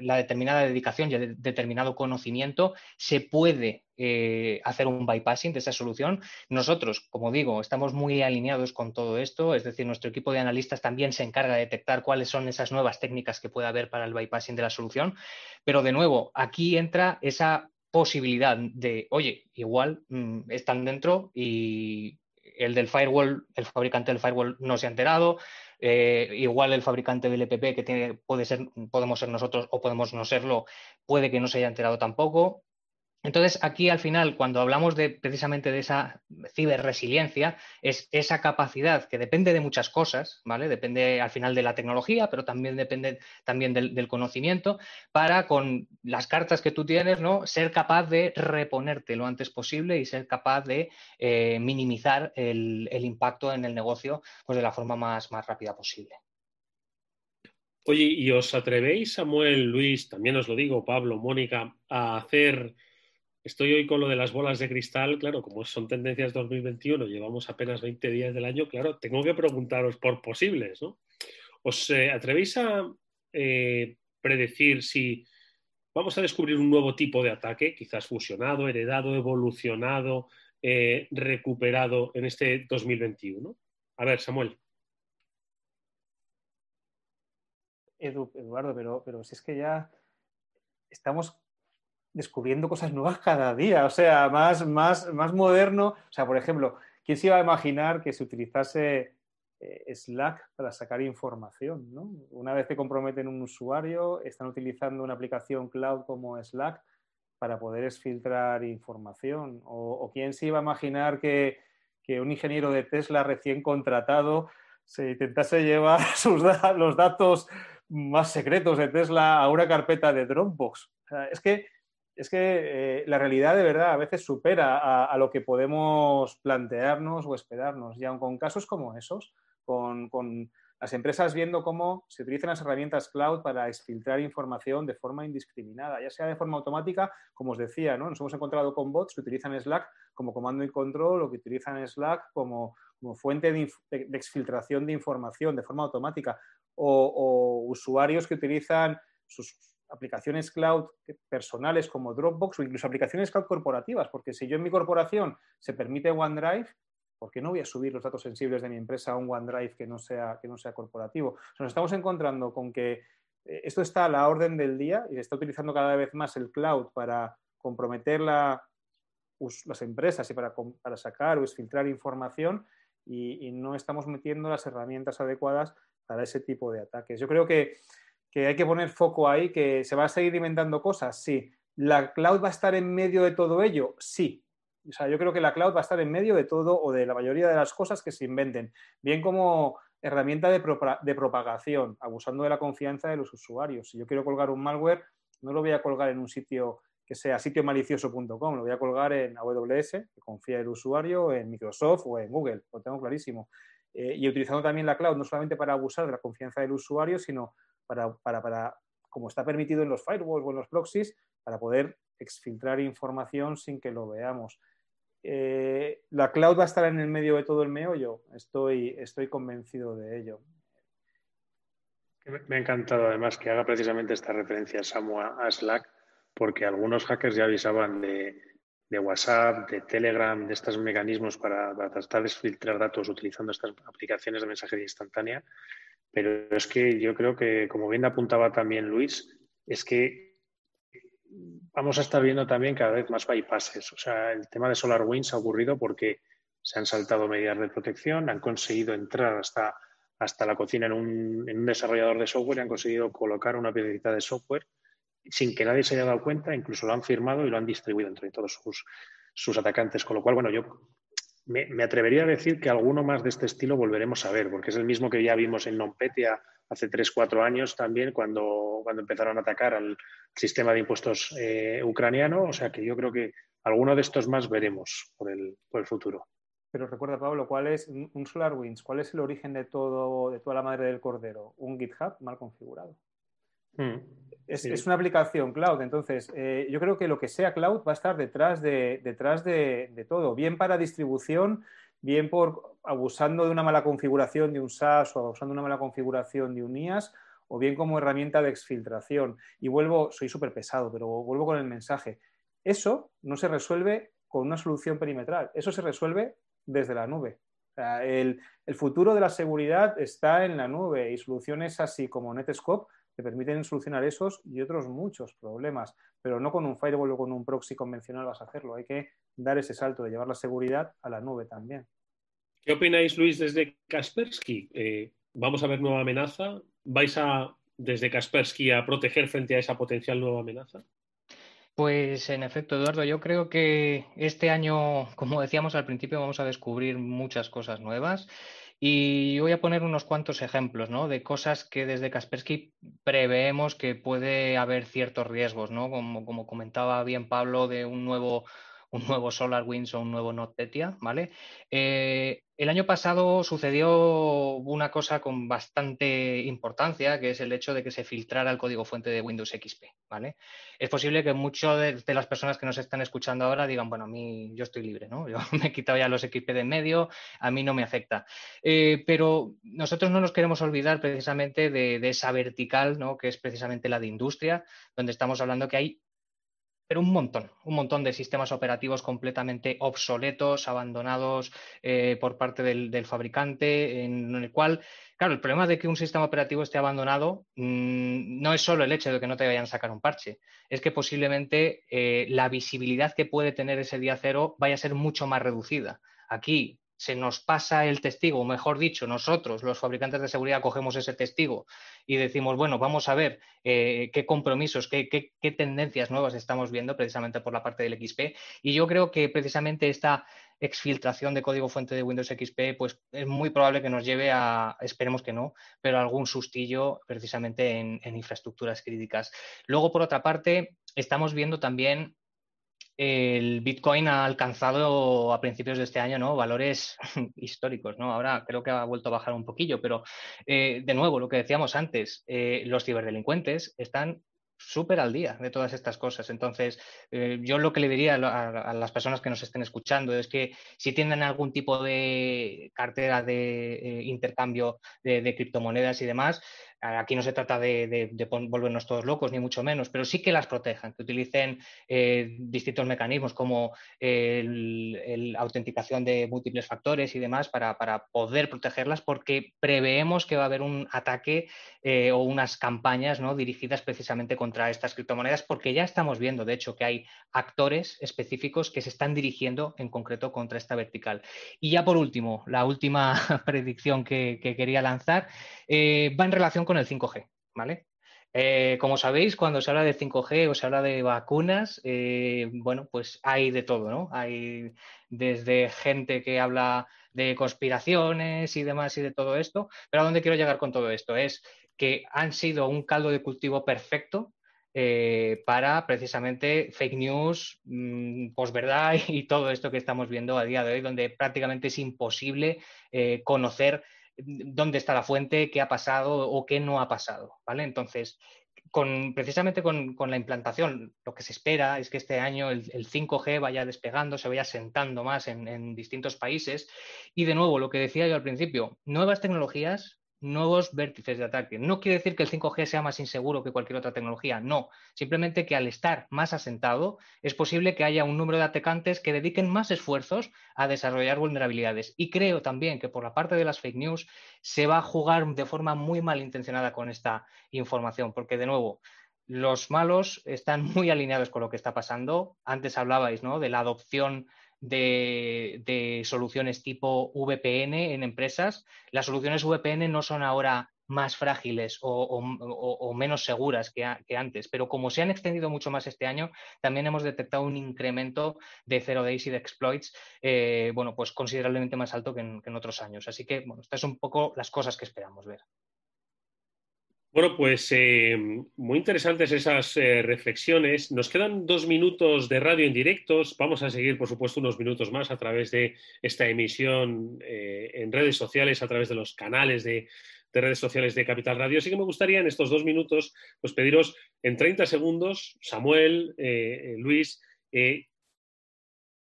la determinada dedicación y el determinado conocimiento, se puede eh, hacer un bypassing de esa solución. Nosotros, como digo, estamos muy alineados con todo esto, es decir, nuestro equipo de analistas también se encarga de detectar cuáles son esas nuevas técnicas que puede haber para el bypassing de la solución. Pero de nuevo, aquí entra esa posibilidad de, oye, igual mm, están dentro y el del firewall, el fabricante del firewall no se ha enterado, eh, igual el fabricante del EPP que tiene, puede ser, podemos ser nosotros o podemos no serlo, puede que no se haya enterado tampoco. Entonces, aquí al final, cuando hablamos de precisamente de esa ciberresiliencia, es esa capacidad que depende de muchas cosas, ¿vale? Depende al final de la tecnología, pero también depende también del, conocimiento, para con las cartas que tú tienes, ¿no? Ser capaz de reponerte lo antes posible y ser capaz de eh, minimizar el, impacto en el negocio pues, de la forma más, más rápida posible. Oye, ¿y os atrevéis, Samuel, Luis, también os lo digo, Pablo, Mónica, a hacer Estoy hoy con lo de las bolas de cristal, claro, como son tendencias 2021, llevamos apenas 20 días del año, claro, tengo que preguntaros por posibles, ¿no? ¿Os eh, atrevéis a eh, predecir si vamos a descubrir un nuevo tipo de ataque, quizás fusionado, heredado, evolucionado, eh, recuperado en este 2021? A ver, Samuel. Eduardo, pero, pero si es que ya estamos descubriendo cosas nuevas cada día, o sea, más, más, más moderno. O sea, por ejemplo, ¿quién se iba a imaginar que se utilizase eh, Slack para sacar información? Una vez que comprometen un usuario, están utilizando una aplicación cloud como Slack para poder exfiltrar información. O, quién se iba a imaginar que, que, un ingeniero de Tesla recién contratado se intentase llevar sus los datos más secretos de Tesla a una carpeta de Dropbox es que, es que eh, la realidad de verdad a veces supera a, lo que podemos plantearnos o esperarnos. Y aun con casos como esos, con, las empresas viendo cómo se utilizan las herramientas cloud para exfiltrar información de forma indiscriminada, ya sea de forma automática, como os decía, ¿no? nos hemos encontrado con bots que utilizan Slack como comando y control o que utilizan Slack como, fuente de, exfiltración de información de forma automática o, usuarios que utilizan sus aplicaciones cloud personales como Dropbox o incluso aplicaciones cloud corporativas, porque si yo en mi corporación se permite OneDrive, ¿por qué no voy a subir los datos sensibles de mi empresa a un OneDrive que no sea, que no sea corporativo? nos estamos encontrando con que eh, esto está a la orden del día y se está utilizando cada vez más el cloud para comprometer las empresas y para, para, sacar o exfiltrar información y, no estamos metiendo las herramientas adecuadas para ese tipo de ataques. Yo creo que, que hay que poner foco ahí, que se va a seguir inventando cosas, sí. ¿La cloud va a estar en medio de todo ello? Sí, o sea, yo creo que la cloud va a estar en medio de todo o de la mayoría de las cosas que se inventen, bien como herramienta de, propagación, abusando de la confianza de los usuarios. Si yo quiero colgar un malware, no lo voy a colgar en un sitio que sea sitiomalicioso.com, lo voy a colgar en AWS, que confía el usuario, en Microsoft o en Google, lo tengo clarísimo. Eh, y utilizando también la cloud no solamente para abusar de la confianza del usuario, sino para, para, para, como está permitido en los firewalls o en los proxies, para poder exfiltrar información sin que lo veamos. Eh, la cloud va a estar en el medio de todo el meollo, estoy, estoy convencido de ello. Me ha encantado además que haga precisamente esta referencia Samu a Slack, porque algunos hackers ya avisaban de, WhatsApp, de Telegram, de estos mecanismos para, tratar de filtrar datos utilizando estas aplicaciones de mensajería instantánea. Pero es que yo creo que, como bien apuntaba también Luis, es que vamos a estar viendo también cada vez más bypasses. O sea, el tema de SolarWinds ha ocurrido porque se han saltado medidas de protección, han conseguido entrar hasta, hasta la cocina en un, desarrollador de software y han conseguido colocar una piedrita de software sin que nadie se haya dado cuenta, incluso lo han firmado y lo han distribuido entre todos sus, sus atacantes. Con lo cual, bueno, yo me, atrevería a decir que alguno más de este estilo volveremos a ver, porque es el mismo que ya vimos en NonPetya hace 3-4 años también, cuando, cuando empezaron a atacar al sistema de impuestos eh, ucraniano. O sea que yo creo que alguno de estos más veremos por el, por el futuro. Pero recuerda, Pablo, ¿cuál es un SolarWinds? ¿Cuál es el origen de, todo, de toda la madre del cordero? Un GitHub mal configurado. Hmm. es, una aplicación cloud, entonces eh, yo creo que lo que sea cloud va a estar detrás de, detrás de, de todo, bien para distribución, bien por abusando de una mala configuración de un SAS o abusando de una mala configuración de un o bien como herramienta de exfiltración. Y vuelvo, soy súper pesado, pero vuelvo con el mensaje. Eso no se resuelve con una solución perimetral, eso se resuelve desde la nube. el, el, futuro de la seguridad está en la nube y soluciones así como Netscope te permiten solucionar esos y otros muchos problemas, pero no con un firewall o con un proxy convencional vas a hacerlo. Hay que dar ese salto de llevar la seguridad a la nube también. ¿Qué opináis, Luis, desde Kaspersky? Eh, ¿Vamos a ver nueva amenaza? ¿Vais a, desde Kaspersky, a proteger frente a esa potencial nueva amenaza? Pues en efecto, Eduardo, yo creo que este año, como decíamos al principio, vamos a descubrir muchas cosas nuevas. Y voy a poner unos cuantos ejemplos ¿no? de cosas que desde Kaspersky preveemos que puede haber ciertos riesgos, ¿no? como, como comentaba bien Pablo, de un nuevo un nuevo SolarWinds o un nuevo NotPetya, ¿vale? Eh, el año pasado sucedió una cosa con bastante importancia, que es el hecho de que se filtrara el código fuente de Windows XP, ¿vale? Es posible que muchas de, las personas que nos están escuchando ahora digan, bueno, a mí yo estoy libre, ¿no? Yo me he quitado ya los XP de en medio, a mí no me afecta. Eh, pero nosotros no nos queremos olvidar precisamente de, de esa vertical, ¿no? Que es precisamente la de industria, donde estamos hablando que hay pero un montón, un montón de sistemas operativos completamente obsoletos, abandonados eh, por parte del, fabricante, en, el cual, claro, el problema de que un sistema operativo esté abandonado mm, no es solo el hecho de que no te vayan a sacar un parche, es que posiblemente eh, la visibilidad que puede tener ese día cero vaya a ser mucho más reducida. Aquí se nos pasa el testigo, o mejor dicho, nosotros, los fabricantes de seguridad, cogemos ese testigo y decimos, bueno, vamos a ver eh, qué compromisos, qué, qué, tendencias nuevas estamos viendo precisamente por la parte del XP. Y yo creo que precisamente esta exfiltración de código fuente de Windows XP, pues es muy probable que nos lleve a, esperemos que no, pero algún sustillo precisamente en, en infraestructuras críticas. Luego, por otra parte, estamos viendo también el Bitcoin ha alcanzado a principios de este año ¿no? valores históricos. ¿no? Ahora creo que ha vuelto a bajar un poquillo, pero eh, de nuevo, lo que decíamos antes, eh, los ciberdelincuentes están súper al día de todas estas cosas. Entonces, eh, yo lo que le diría a, las personas que nos estén escuchando es que si tienen algún tipo de cartera de intercambio de, criptomonedas y demás, Aquí no se trata de, volvernos todos locos, ni mucho menos, pero sí que las protejan, que utilicen eh, distintos mecanismos como la autenticación de múltiples factores y demás para, poder protegerlas, porque preveemos que va a haber un ataque eh, o unas campañas ¿no? dirigidas precisamente contra estas criptomonedas, porque ya estamos viendo, de hecho, que hay actores específicos que se están dirigiendo en concreto contra esta vertical. Y ya por último, la última predicción que, quería lanzar eh, va en relación con el 5G, ¿vale? Eh, como sabéis, cuando se habla de 5G o se habla de vacunas, eh, bueno, pues hay de todo, ¿no? Hay desde gente que habla de conspiraciones y demás y de todo esto, pero ¿a dónde quiero llegar con todo esto? Es que han sido un caldo de cultivo perfecto eh, para precisamente fake news, mm, posverdad y todo esto que estamos viendo a día de hoy, donde prácticamente es imposible conocer dónde está la fuente, qué ha pasado o qué no ha pasado, ¿vale? Entonces, con, precisamente con, la implantación, lo que se espera es que este año el, 5G vaya despegando, se vaya sentando más en, en, distintos países. Y de nuevo, lo que decía yo al principio, nuevas tecnologías nuevos vértices de ataque. No quiere decir que el 5G sea más inseguro que cualquier otra tecnología, no. Simplemente que al estar más asentado, es posible que haya un número de atacantes que dediquen más esfuerzos a desarrollar vulnerabilidades. Y creo también que por la parte de las fake news se va a jugar de forma muy malintencionada con esta información, porque de nuevo, los malos están muy alineados con lo que está pasando. Antes hablabais ¿no? de la adopción de, soluciones tipo VPN en empresas. Las soluciones VPN no son ahora más frágiles o, menos seguras que, antes, pero como se han extendido mucho más este año, también hemos detectado un incremento de zero days y de exploits, eh, bueno, pues considerablemente más alto que en, que en otros años. Así que, bueno, estas son un poco las cosas que esperamos ver. Bueno, pues eh, muy interesantes esas eh, reflexiones. Nos quedan dos minutos de radio en directos. Vamos a seguir, por supuesto, unos minutos más a través de esta emisión eh, en redes sociales, a través de los canales de, redes sociales de Capital Radio. Así que me gustaría en estos dos minutos pues, pediros en 30 segundos, Samuel, Luis,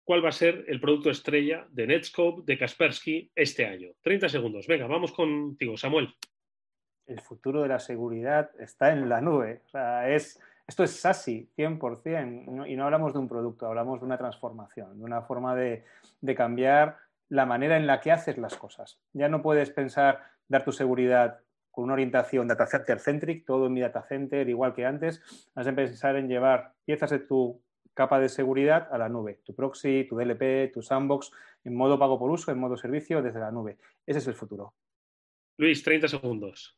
cuál va a ser el producto estrella de Netscope, de Kaspersky este año. 30 segundos. Venga, vamos contigo, Samuel el futuro de la seguridad está en la nube. es, esto es SASI, 100%, y no hablamos de un producto, hablamos de una transformación, de una forma de, cambiar la manera en la que haces las cosas. Ya no puedes pensar dar tu seguridad con una orientación data center centric, todo en mi data center, igual que antes. Has de pensar en llevar piezas de tu capa de seguridad a la nube, tu proxy, tu DLP, tu sandbox, en modo pago por uso, en modo servicio, desde la nube. Ese es el futuro. Luis, 30 segundos.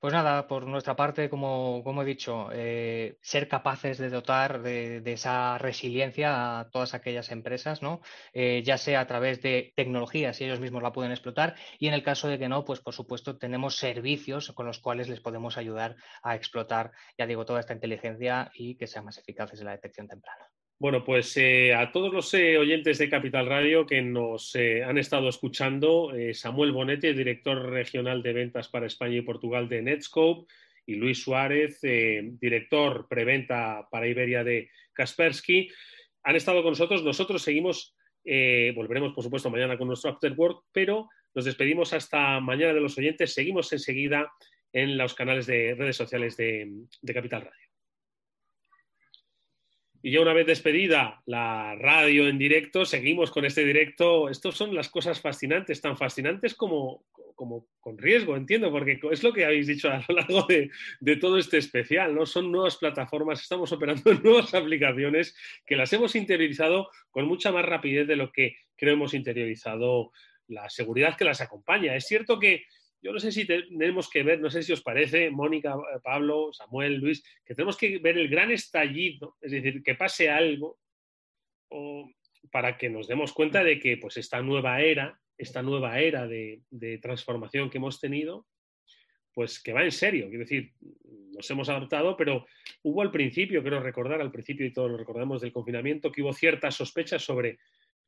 Pues nada, por nuestra parte, como, he dicho, eh, ser capaces de dotar de, esa resiliencia a todas aquellas empresas, ¿no? Eh, ya sea a través de tecnologías, si ellos mismos la pueden explotar, y en el caso de que no, pues por supuesto tenemos servicios con los cuales les podemos ayudar a explotar, ya digo, toda esta inteligencia y que sean más eficaces en la detección temprana. Bueno, pues eh, a todos los eh, oyentes de Capital Radio que nos eh, han estado escuchando, Samuel Bonetti, director regional de ventas para España y Portugal de Netscope, y Luis Suárez, director preventa para Iberia de Kaspersky, han estado con nosotros. Nosotros seguimos, volveremos por supuesto mañana con nuestro After Work, pero nos despedimos hasta mañana de los oyentes. Seguimos enseguida en los canales de redes sociales de Capital Radio. Y ya una vez despedida la radio en directo, seguimos con este directo. Estas son las cosas fascinantes, tan fascinantes como, como con riesgo, entiendo, porque es lo que habéis dicho a lo largo de, de, todo este especial, ¿no? Son nuevas plataformas, estamos operando nuevas aplicaciones que las hemos interiorizado con mucha más rapidez de lo que creo hemos interiorizado la seguridad que las acompaña. Es cierto que yo no sé si tenemos que ver, no sé si os parece, Mónica, Pablo, Samuel, Luis, que tenemos que ver el gran estallido, es decir, que pase algo para que nos demos cuenta de que pues esta nueva era, esta nueva era de, de transformación que hemos tenido, pues que va en serio. Quiero decir, nos hemos adaptado, pero hubo al principio, quiero recordar, al principio y todos lo recordamos del confinamiento, que hubo ciertas sospechas sobre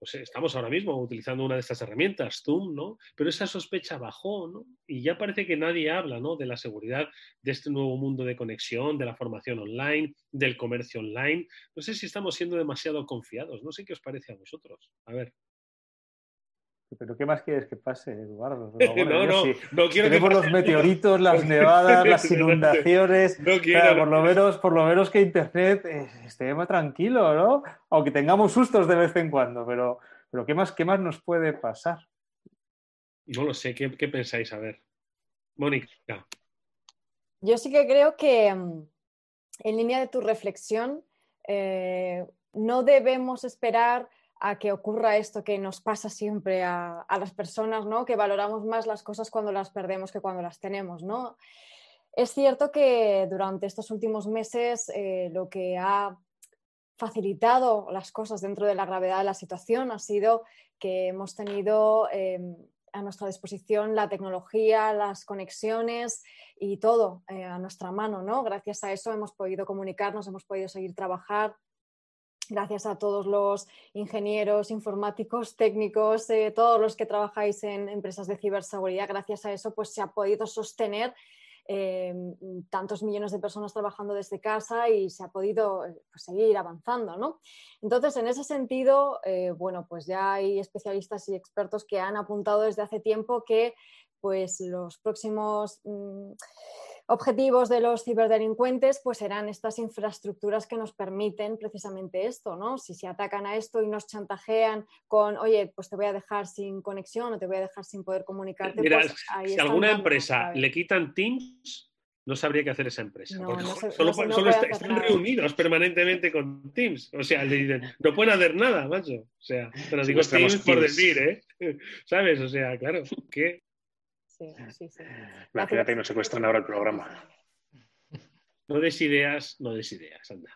pues eh, estamos ahora mismo utilizando una de estas herramientas, Zoom, ¿no? Pero esa sospecha bajó, ¿no? Y ya parece que nadie habla, ¿no? De la seguridad de este nuevo mundo de conexión, de la formación online, del comercio online. No sé si estamos siendo demasiado confiados, no sé qué os parece a vosotros. A ver. Pero ¿qué más quieres que pase, Eduardo? no, no, no quiero Tenemos los meteoritos, las nevadas, las inundaciones. No quiero. por, lo menos, por lo menos que Internet eh, esté más tranquilo, ¿no? Aunque tengamos sustos de vez en cuando, pero, pero ¿qué, más, ¿qué más nos puede pasar? No lo sé, ¿qué, pensáis? A ver. Mónica. Yo sí que creo que, mm, en línea de tu reflexión, eh, no debemos esperar a que ocurra esto que nos pasa siempre a, las personas, ¿no? Que valoramos más las cosas cuando las perdemos que cuando las tenemos, ¿no? Es cierto que durante estos últimos meses eh, lo que ha facilitado las cosas dentro de la gravedad de la situación ha sido que hemos tenido em, a nuestra disposición la tecnología, las conexiones y todo eh, a nuestra mano, ¿no? Gracias a eso hemos podido comunicarnos, hemos podido seguir trabajar, gracias a todos los ingenieros, informáticos, técnicos, eh, todos los que trabajáis en empresas de ciberseguridad, gracias a eso pues se ha podido sostener eh, tantos millones de personas trabajando desde casa y se ha podido eh, pues, seguir avanzando. ¿no? Entonces, en ese sentido, bueno, pues ya hay especialistas y expertos que han apuntado desde hace tiempo que pues los próximos... Mm, objetivos de los ciberdelincuentes pues serán estas infraestructuras que nos permiten precisamente esto, ¿no? Si se atacan a esto y nos chantajean con, oye, pues te voy a dejar sin conexión o te voy a dejar sin poder comunicarte. Mira, pues si alguna empresa le quitan Teams, no sabría qué hacer esa empresa. solo, están reunidos permanentemente con Teams. O sea, le dicen, no pueden hacer nada, macho. O sea, pero digo Teams por decir, ¿eh? ¿Sabes? O sea, claro, ¿qué? Sí, sí, Imagínate que nos secuestran ahora el programa. No des ideas, no des ideas, anda.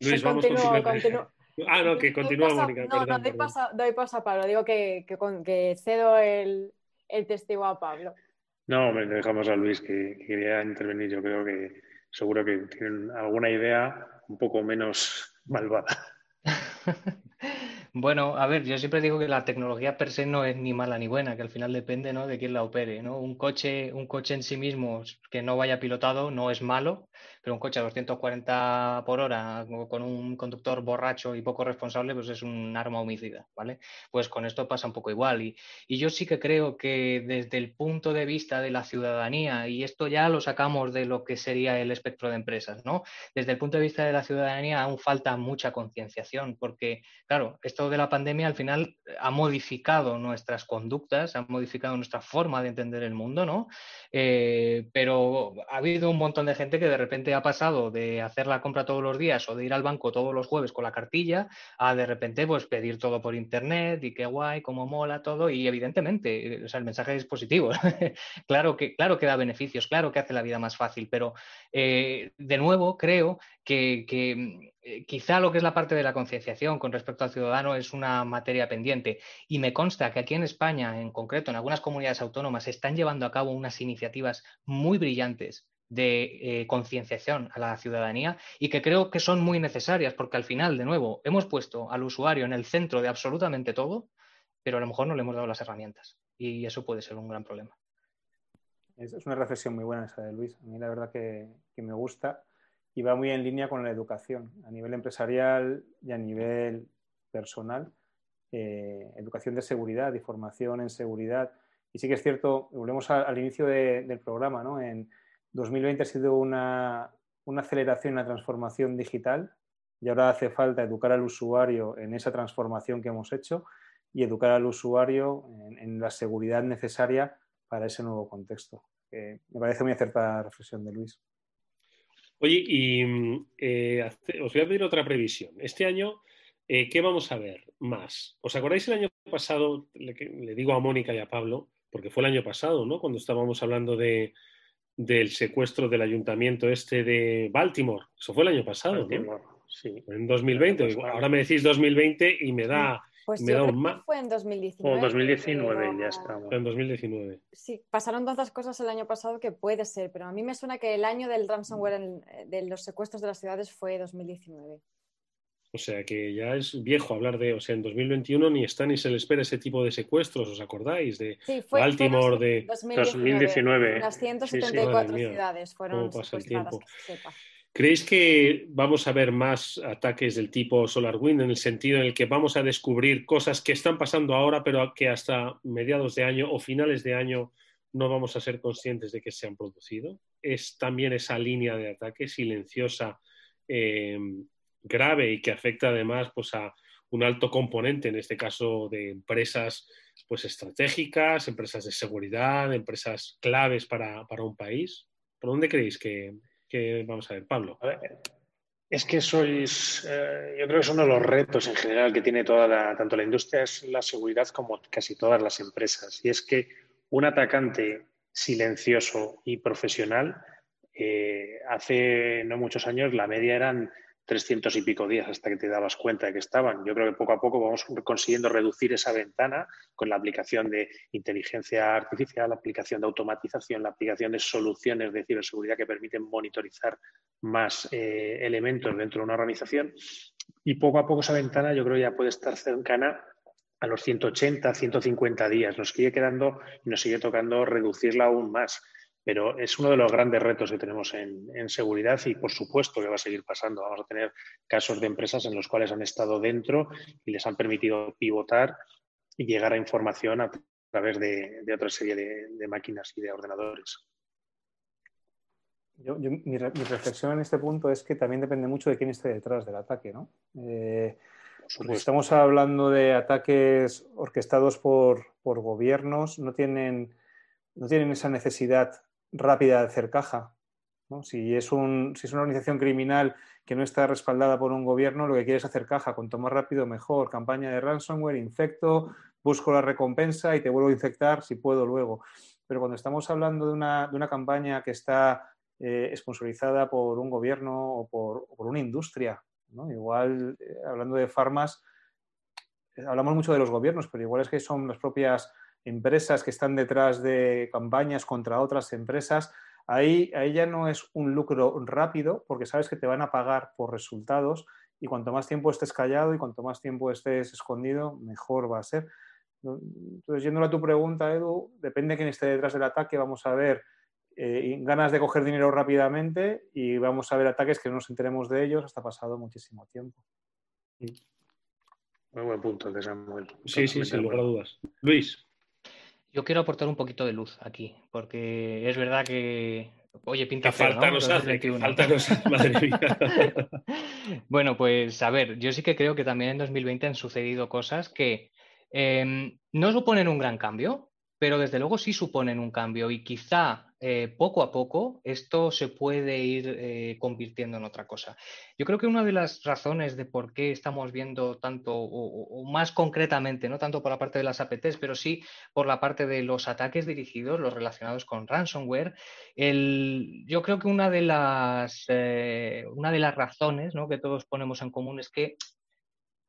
Luis, vamos con Ah, no, que continúa, Mónica. No, no, doy paso, a Pablo. Digo que, que, cedo el, testigo a Pablo. No, me dejamos a Luis, que, quería intervenir. Yo creo que seguro que tienen alguna idea un poco menos malvada. Bueno, a ver, yo siempre digo que la tecnología per se no es ni mala ni buena, que al final depende, ¿no? de quién la opere, ¿no? Un coche, un coche en sí mismo que no vaya pilotado no es malo, pero un coche a 240 por hora con un conductor borracho y poco responsable, pues es un arma homicida, ¿vale? Pues con esto pasa un poco igual. Y, y yo sí que creo que desde el punto de vista de la ciudadanía, y esto ya lo sacamos de lo que sería el espectro de empresas, ¿no? Desde el punto de vista de la ciudadanía aún falta mucha concienciación, porque, claro, esto de la pandemia al final ha modificado nuestras conductas, ha modificado nuestra forma de entender el mundo, ¿no? Eh, pero ha habido un montón de gente que de repente ha pasado de hacer la compra todos los días o de ir al banco todos los jueves con la cartilla a de repente pues pedir todo por internet y qué guay, cómo mola todo y evidentemente, o sea, el mensaje es positivo. claro, que, claro que da beneficios, claro que hace la vida más fácil, pero eh, de nuevo creo que, eh, quizá lo que es la parte de la concienciación con respecto al ciudadano es una materia pendiente y me consta que aquí en España, en concreto, en algunas comunidades autónomas, están llevando a cabo unas iniciativas muy brillantes de eh, concienciación a la ciudadanía y que creo que son muy necesarias porque al final, de nuevo, hemos puesto al usuario en el centro de absolutamente todo, pero a lo mejor no le hemos dado las herramientas y eso puede ser un gran problema. Es una reflexión muy buena esa de Luis. A mí la verdad que, me gusta y va muy en línea con la educación a nivel empresarial y a nivel personal. Eh, educación de seguridad y formación en seguridad. Y sí que es cierto, volvemos al inicio del programa, ¿no? En, 2020 ha sido una, aceleración, una transformación digital y ahora hace falta educar al usuario en esa transformación que hemos hecho y educar al usuario en, la seguridad necesaria para ese nuevo contexto. me parece muy acertada la reflexión de Luis. Oye, y eh, os voy a pedir otra previsión. Este año eh, ¿qué vamos a ver más? ¿Os acordáis el año pasado, le, le, digo a Mónica y a Pablo, porque fue el año pasado, ¿no? Cuando estábamos hablando de, del secuestro del ayuntamiento este de Baltimore. Eso fue el año pasado, ¿no? Sí. En 2020. Ahora me decís 2020 y me da... Pues me yo da creo un que fue en 2019. O 2019, ya estamos. En 2019. Sí, pasaron tantas cosas el año pasado que puede ser, pero a mí me suena que el año del ransomware, en, de los secuestros de las ciudades, fue 2019. O sea que ya es viejo hablar de, o sea, en 2021 ni está ni se le espera ese tipo de secuestros, ¿os acordáis? De sí, fue, Baltimore, fue de 2019. 2019. Las 174 sí, sí. ciudades fueron ¿Cómo pasa el tiempo? Que sepa. ¿Creéis que vamos a ver más ataques del tipo SolarWind en el sentido en el que vamos a descubrir cosas que están pasando ahora, pero que hasta mediados de año o finales de año no vamos a ser conscientes de que se han producido? ¿Es también esa línea de ataque silenciosa, eh, grave y que afecta además pues, a un alto componente, en este caso de empresas pues, estratégicas, empresas de seguridad, empresas claves para, para un país? ¿Por dónde creéis que, que vamos a ver, Pablo? A ver, es que sois, eh, yo creo que es uno de los retos en general que tiene toda la, tanto la industria es la seguridad como casi todas las empresas. Y es que un atacante silencioso y profesional, eh, hace no muchos años la media eran 300 y pico días hasta que te dabas cuenta de que estaban. Yo creo que poco a poco vamos consiguiendo reducir esa ventana con la aplicación de inteligencia artificial, la aplicación de automatización, la aplicación de soluciones de ciberseguridad que permiten monitorizar más eh, elementos dentro de una organización. Y poco a poco esa ventana yo creo ya puede estar cercana a los 180, 150 días. Nos sigue quedando y nos sigue tocando reducirla aún más pero es uno de los grandes retos que tenemos en, en, seguridad y por supuesto que va a seguir pasando. Vamos a tener casos de empresas en los cuales han estado dentro y les han permitido pivotar y llegar a información a través de, de otra serie de, de, máquinas y de ordenadores. Yo, yo, mi, mi, reflexión en este punto es que también depende mucho de quién esté detrás del ataque. ¿no? Eh, estamos hablando de ataques orquestados por, por gobiernos, no tienen, no tienen esa necesidad rápida de hacer caja. ¿no? Si, es un, si es una organización criminal que no está respaldada por un gobierno, lo que quiere es hacer caja. Cuanto más rápido, mejor. Campaña de ransomware, infecto, busco la recompensa y te vuelvo a infectar si puedo luego. Pero cuando estamos hablando de una, de una campaña que está eh, sponsorizada por un gobierno o por, o por una industria, ¿no? igual eh, hablando de farmas, eh, hablamos mucho de los gobiernos, pero igual es que son las propias empresas que están detrás de campañas contra otras empresas, ahí, ahí ya no es un lucro rápido porque sabes que te van a pagar por resultados y cuanto más tiempo estés callado y cuanto más tiempo estés escondido, mejor va a ser. Entonces, yendo a tu pregunta, Edu, depende de quién esté detrás del ataque, vamos a ver eh, ganas de coger dinero rápidamente y vamos a ver ataques que no nos enteremos de ellos hasta pasado muchísimo tiempo. Muy buen punto de Samuel. Sí, sí, sin lugar a dudas. Luis. Yo quiero aportar un poquito de luz aquí, porque es verdad que, oye, pinta que falta ¿no? nos hace, que falta nos hace, madre mía. bueno, pues a ver, yo sí que creo que también en 2020 han sucedido cosas que eh, no suponen un gran cambio, pero desde luego sí suponen un cambio y quizá eh, poco a poco esto se puede ir eh, convirtiendo en otra cosa. Yo creo que una de las razones de por qué estamos viendo tanto, o, más concretamente, no tanto por la parte de las APTs, pero sí por la parte de los ataques dirigidos, los relacionados con ransomware, el, yo creo que una de las, eh, una de las razones que todos ponemos en común es que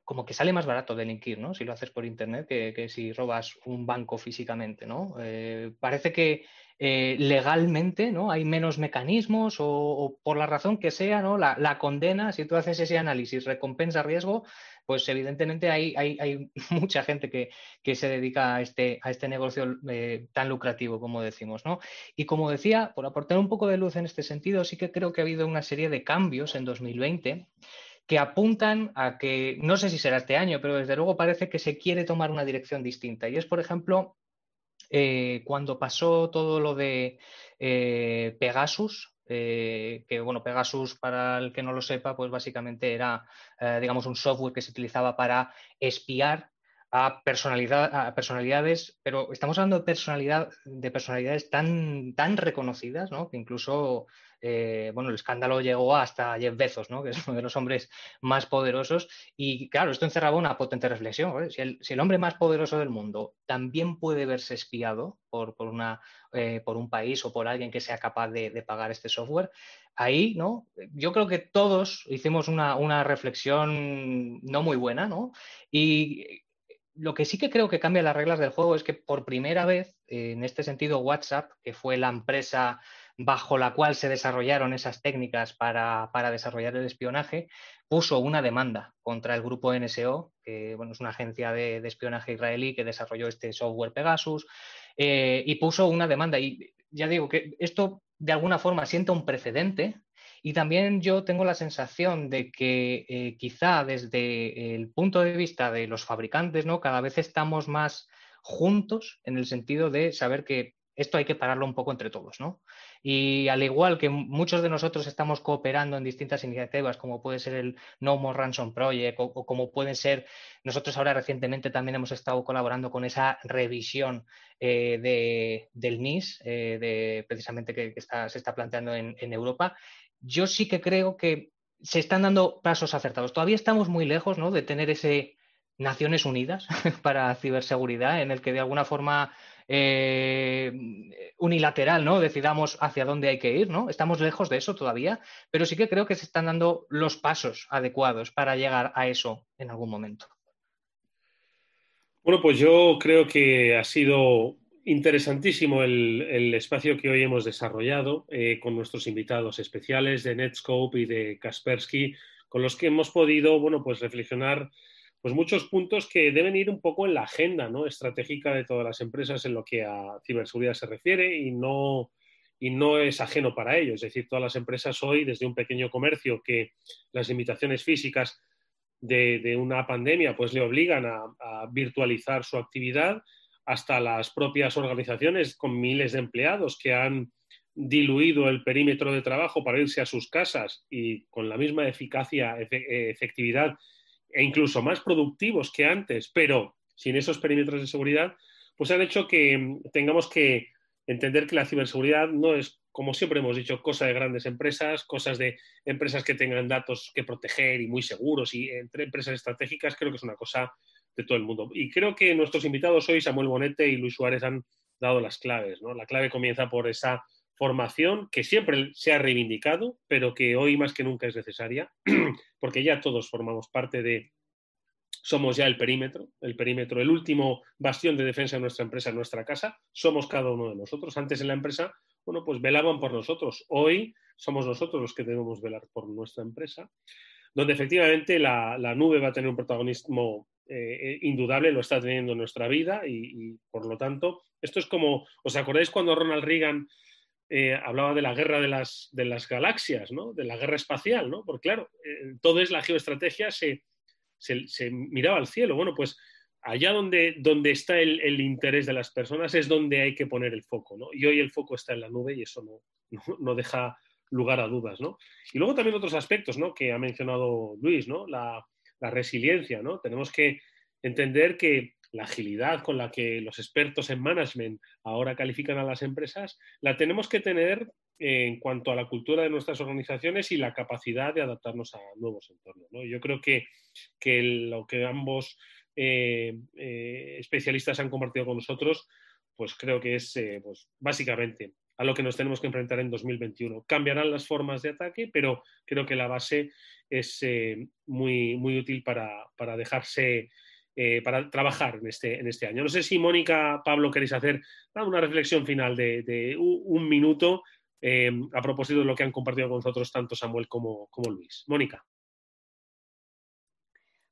como que sale más barato delinquir, ¿no? Si lo haces por internet que, que si robas un banco físicamente, ¿no? Eh, parece que eh, legalmente, ¿no? Hay menos mecanismos o, por la razón que sea, ¿no? La, condena, si tú haces ese análisis recompensa-riesgo, pues evidentemente hay, hay, hay mucha gente que, que, se dedica a este, a este negocio eh, tan lucrativo, como decimos, ¿no? Y como decía, por aportar un poco de luz en este sentido, sí que creo que ha habido una serie de cambios en 2020 que apuntan a que, no sé si será este año, pero desde luego parece que se quiere tomar una dirección distinta. Y es, por ejemplo, eh, cuando pasó todo lo de eh, Pegasus, eh, que bueno, Pegasus, para el que no lo sepa, pues básicamente era, digamos, un software que se utilizaba para espiar a, personalidad, a personalidades, pero estamos hablando de, personalidad, de personalidades tan, tan reconocidas, ¿no? Que incluso, eh, bueno, el escándalo llegó hasta Jeff Bezos, ¿no? Que es uno de los hombres más poderosos. Y claro, esto encerraba una potente reflexión. Si, el, hombre más poderoso del mundo también puede verse espiado por, por, una, eh, por un país o por alguien que sea capaz de, de, pagar este software, ahí, ¿no? Yo creo que todos hicimos una, una reflexión no muy buena, ¿no? Y lo que sí que creo que cambia las reglas del juego es que por primera vez, en este sentido, WhatsApp, que fue la empresa bajo la cual se desarrollaron esas técnicas para, desarrollar el espionaje, puso una demanda contra el grupo NSO, que bueno, es una agencia de, espionaje israelí que desarrolló este software Pegasus, eh, y puso una demanda. Y ya digo que esto de alguna forma sienta un precedente y también yo tengo la sensación de que eh, quizá desde el punto de vista de los fabricantes, ¿no? Cada vez estamos más juntos en el sentido de saber que esto hay que pararlo un poco entre todos, ¿no? Y al igual que muchos de nosotros estamos cooperando en distintas iniciativas, como puede ser el No More Ransom Project o, como pueden ser, nosotros ahora recientemente también hemos estado colaborando con esa revisión eh, del NIS, eh, de, precisamente que, se está planteando en, Europa, yo sí que creo que se están dando pasos acertados. Todavía estamos muy lejos ¿no? de tener ese Naciones Unidas para ciberseguridad, en el que de alguna forma eh, unilateral, ¿no? Decidamos hacia dónde hay que ir, ¿no? Estamos lejos de eso todavía, pero sí que creo que se están dando los pasos adecuados para llegar a eso en algún momento. Bueno, pues yo creo que ha sido interesantísimo el, espacio que hoy hemos desarrollado eh, con nuestros invitados especiales de Netscope y de Kaspersky, con los que hemos podido, bueno, pues reflexionar pues muchos puntos que deben ir un poco en la agenda ¿no? estratégica de todas las empresas en lo que a ciberseguridad se refiere y no, y no es ajeno para ello. Es decir, todas las empresas hoy, desde un pequeño comercio que las limitaciones físicas de, una pandemia pues le obligan a, a, virtualizar su actividad, hasta las propias organizaciones con miles de empleados que han diluido el perímetro de trabajo para irse a sus casas y con la misma eficacia, efectividad e incluso más productivos que antes, pero sin esos perímetros de seguridad, pues han hecho que tengamos que entender que la ciberseguridad no es, como siempre hemos dicho, cosa de grandes empresas, cosas de empresas que tengan datos que proteger y muy seguros y entre empresas estratégicas, creo que es una cosa de todo el mundo. Y creo que nuestros invitados hoy, Samuel Bonete y Luis Suárez, han dado las claves. ¿no? La clave comienza por esa formación que siempre se ha reivindicado, pero que hoy más que nunca es necesaria, porque ya todos formamos parte de, somos ya el perímetro, el perímetro, el último bastión de defensa de nuestra empresa, nuestra casa, somos cada uno de nosotros. Antes en la empresa, bueno, pues velaban por nosotros. Hoy somos nosotros los que debemos velar por nuestra empresa, donde efectivamente la, nube va a tener un protagonismo eh, indudable, lo está teniendo en nuestra vida y, por lo tanto, esto es como, ¿os acordáis cuando Ronald Reagan eh, hablaba de la guerra de las, de las galaxias, ¿no? de la guerra espacial, ¿no? porque claro, eh, todo es la geoestrategia, se, se, miraba al cielo. Bueno, pues allá donde, donde está el, interés de las personas es donde hay que poner el foco. ¿no? Y hoy el foco está en la nube y eso no, no, deja lugar a dudas. ¿no? Y luego también otros aspectos ¿no? que ha mencionado Luis, ¿no? la, la resiliencia. ¿no? Tenemos que entender que la agilidad con la que los expertos en management ahora califican a las empresas, la tenemos que tener en cuanto a la cultura de nuestras organizaciones y la capacidad de adaptarnos a nuevos entornos. Yo creo que, lo que ambos eh, eh, especialistas han compartido con nosotros, pues creo que es eh, pues básicamente a lo que nos tenemos que enfrentar en 2021. Cambiarán las formas de ataque, pero creo que la base es muy, muy útil para, para dejarse eh, para trabajar en este, en este año. No sé si Mónica, Pablo, queréis hacer una reflexión final de, un minuto eh, a propósito de lo que han compartido con nosotros tanto Samuel como, como Luis. Mónica.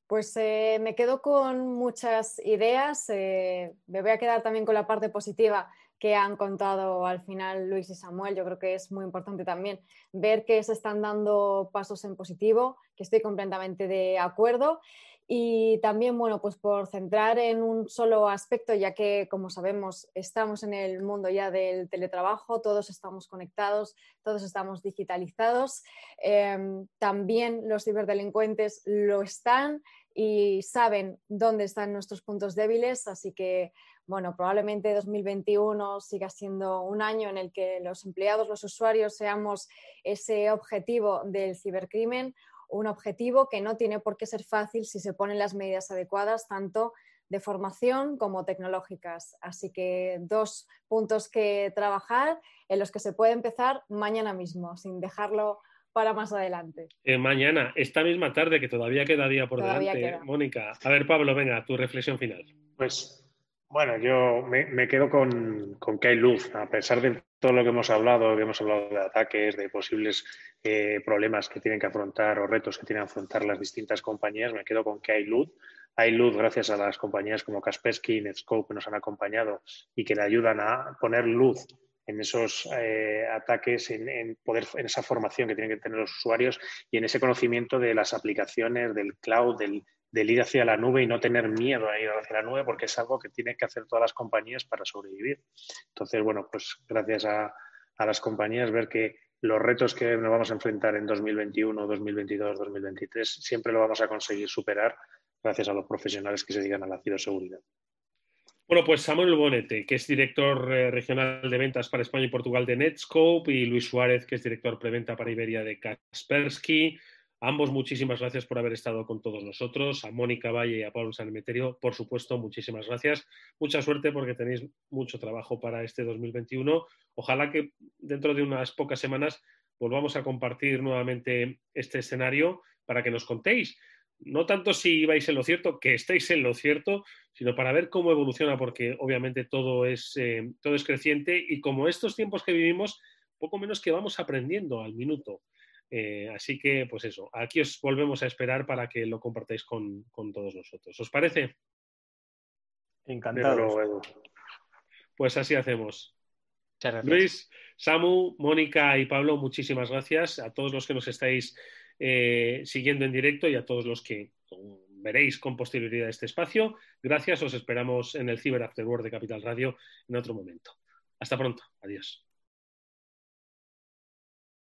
Pues eh, me quedo con muchas ideas. me voy a quedar también con la parte positiva que han contado al final Luis y Samuel. Yo creo que es muy importante también ver que se están dando pasos en positivo, que estoy completamente de acuerdo. Y también, bueno, pues por centrar en un solo aspecto, ya que, como sabemos, estamos en el mundo ya del teletrabajo, todos estamos conectados, todos estamos digitalizados. Em, también los ciberdelincuentes lo están y saben dónde están nuestros puntos débiles, así que, bueno, probablemente 2021 siga siendo un año en el que los empleados, los usuarios, seamos ese objetivo del cibercrimen un objetivo que no tiene por qué ser fácil si se ponen las medidas adecuadas, tanto de formación como tecnológicas. Así que dos puntos que trabajar en los que se puede empezar mañana mismo, sin dejarlo para más adelante. Eh, mañana, esta misma tarde, que todavía queda día por delante, Mónica. A ver, Pablo, venga, tu reflexión final. Pues bueno, yo me, quedo con, que hay luz, a pesar de todo lo que hemos hablado, que hemos hablado de ataques, de posibles eh, problemas que tienen que afrontar o retos que tienen que afrontar las distintas compañías, me quedo con que hay luz. Hay luz gracias a las compañías como Kaspersky y Netscope que nos han acompañado y que le ayudan a poner luz en esos eh, ataques, en, poder, en esa formación que tienen que tener los usuarios y en ese conocimiento de las aplicaciones, del cloud, del, del ir hacia la nube y no tener miedo a ir hacia la nube porque es algo que tienen que hacer todas las compañías para sobrevivir. Entonces, bueno, pues gracias a, las compañías ver que los retos que nos vamos a enfrentar en 2021, 2022, 2023 siempre lo vamos a conseguir superar gracias a los profesionales que se dedican a la ciberseguridad. Bueno, pues Samuel Bonete, que es director eh, regional de ventas para España y Portugal de Netscope, y Luis Suárez, que es director preventa para Iberia de Kaspersky ambos, muchísimas gracias por haber estado con todos nosotros. A Mónica Valle y a Pablo Sanemeterio, por supuesto, muchísimas gracias. Mucha suerte porque tenéis mucho trabajo para este 2021. Ojalá que dentro de unas pocas semanas volvamos a compartir nuevamente este escenario para que nos contéis. No tanto si vais en lo cierto, que estéis en lo cierto, sino para ver cómo evoluciona, porque obviamente todo es, eh, todo es creciente y como estos tiempos que vivimos, poco menos que vamos aprendiendo al minuto. Eh, así que, pues eso, aquí os volvemos a esperar para que lo compartáis con, todos nosotros. ¿Os parece? Encantado. Pues así hacemos. Luis, Samu, Mónica y Pablo, muchísimas gracias a todos los que nos estáis eh, siguiendo en directo y a todos los que veréis con posterioridad este espacio. Gracias, os esperamos en el Cyber After World de Capital Radio en otro momento. Hasta pronto. Adiós.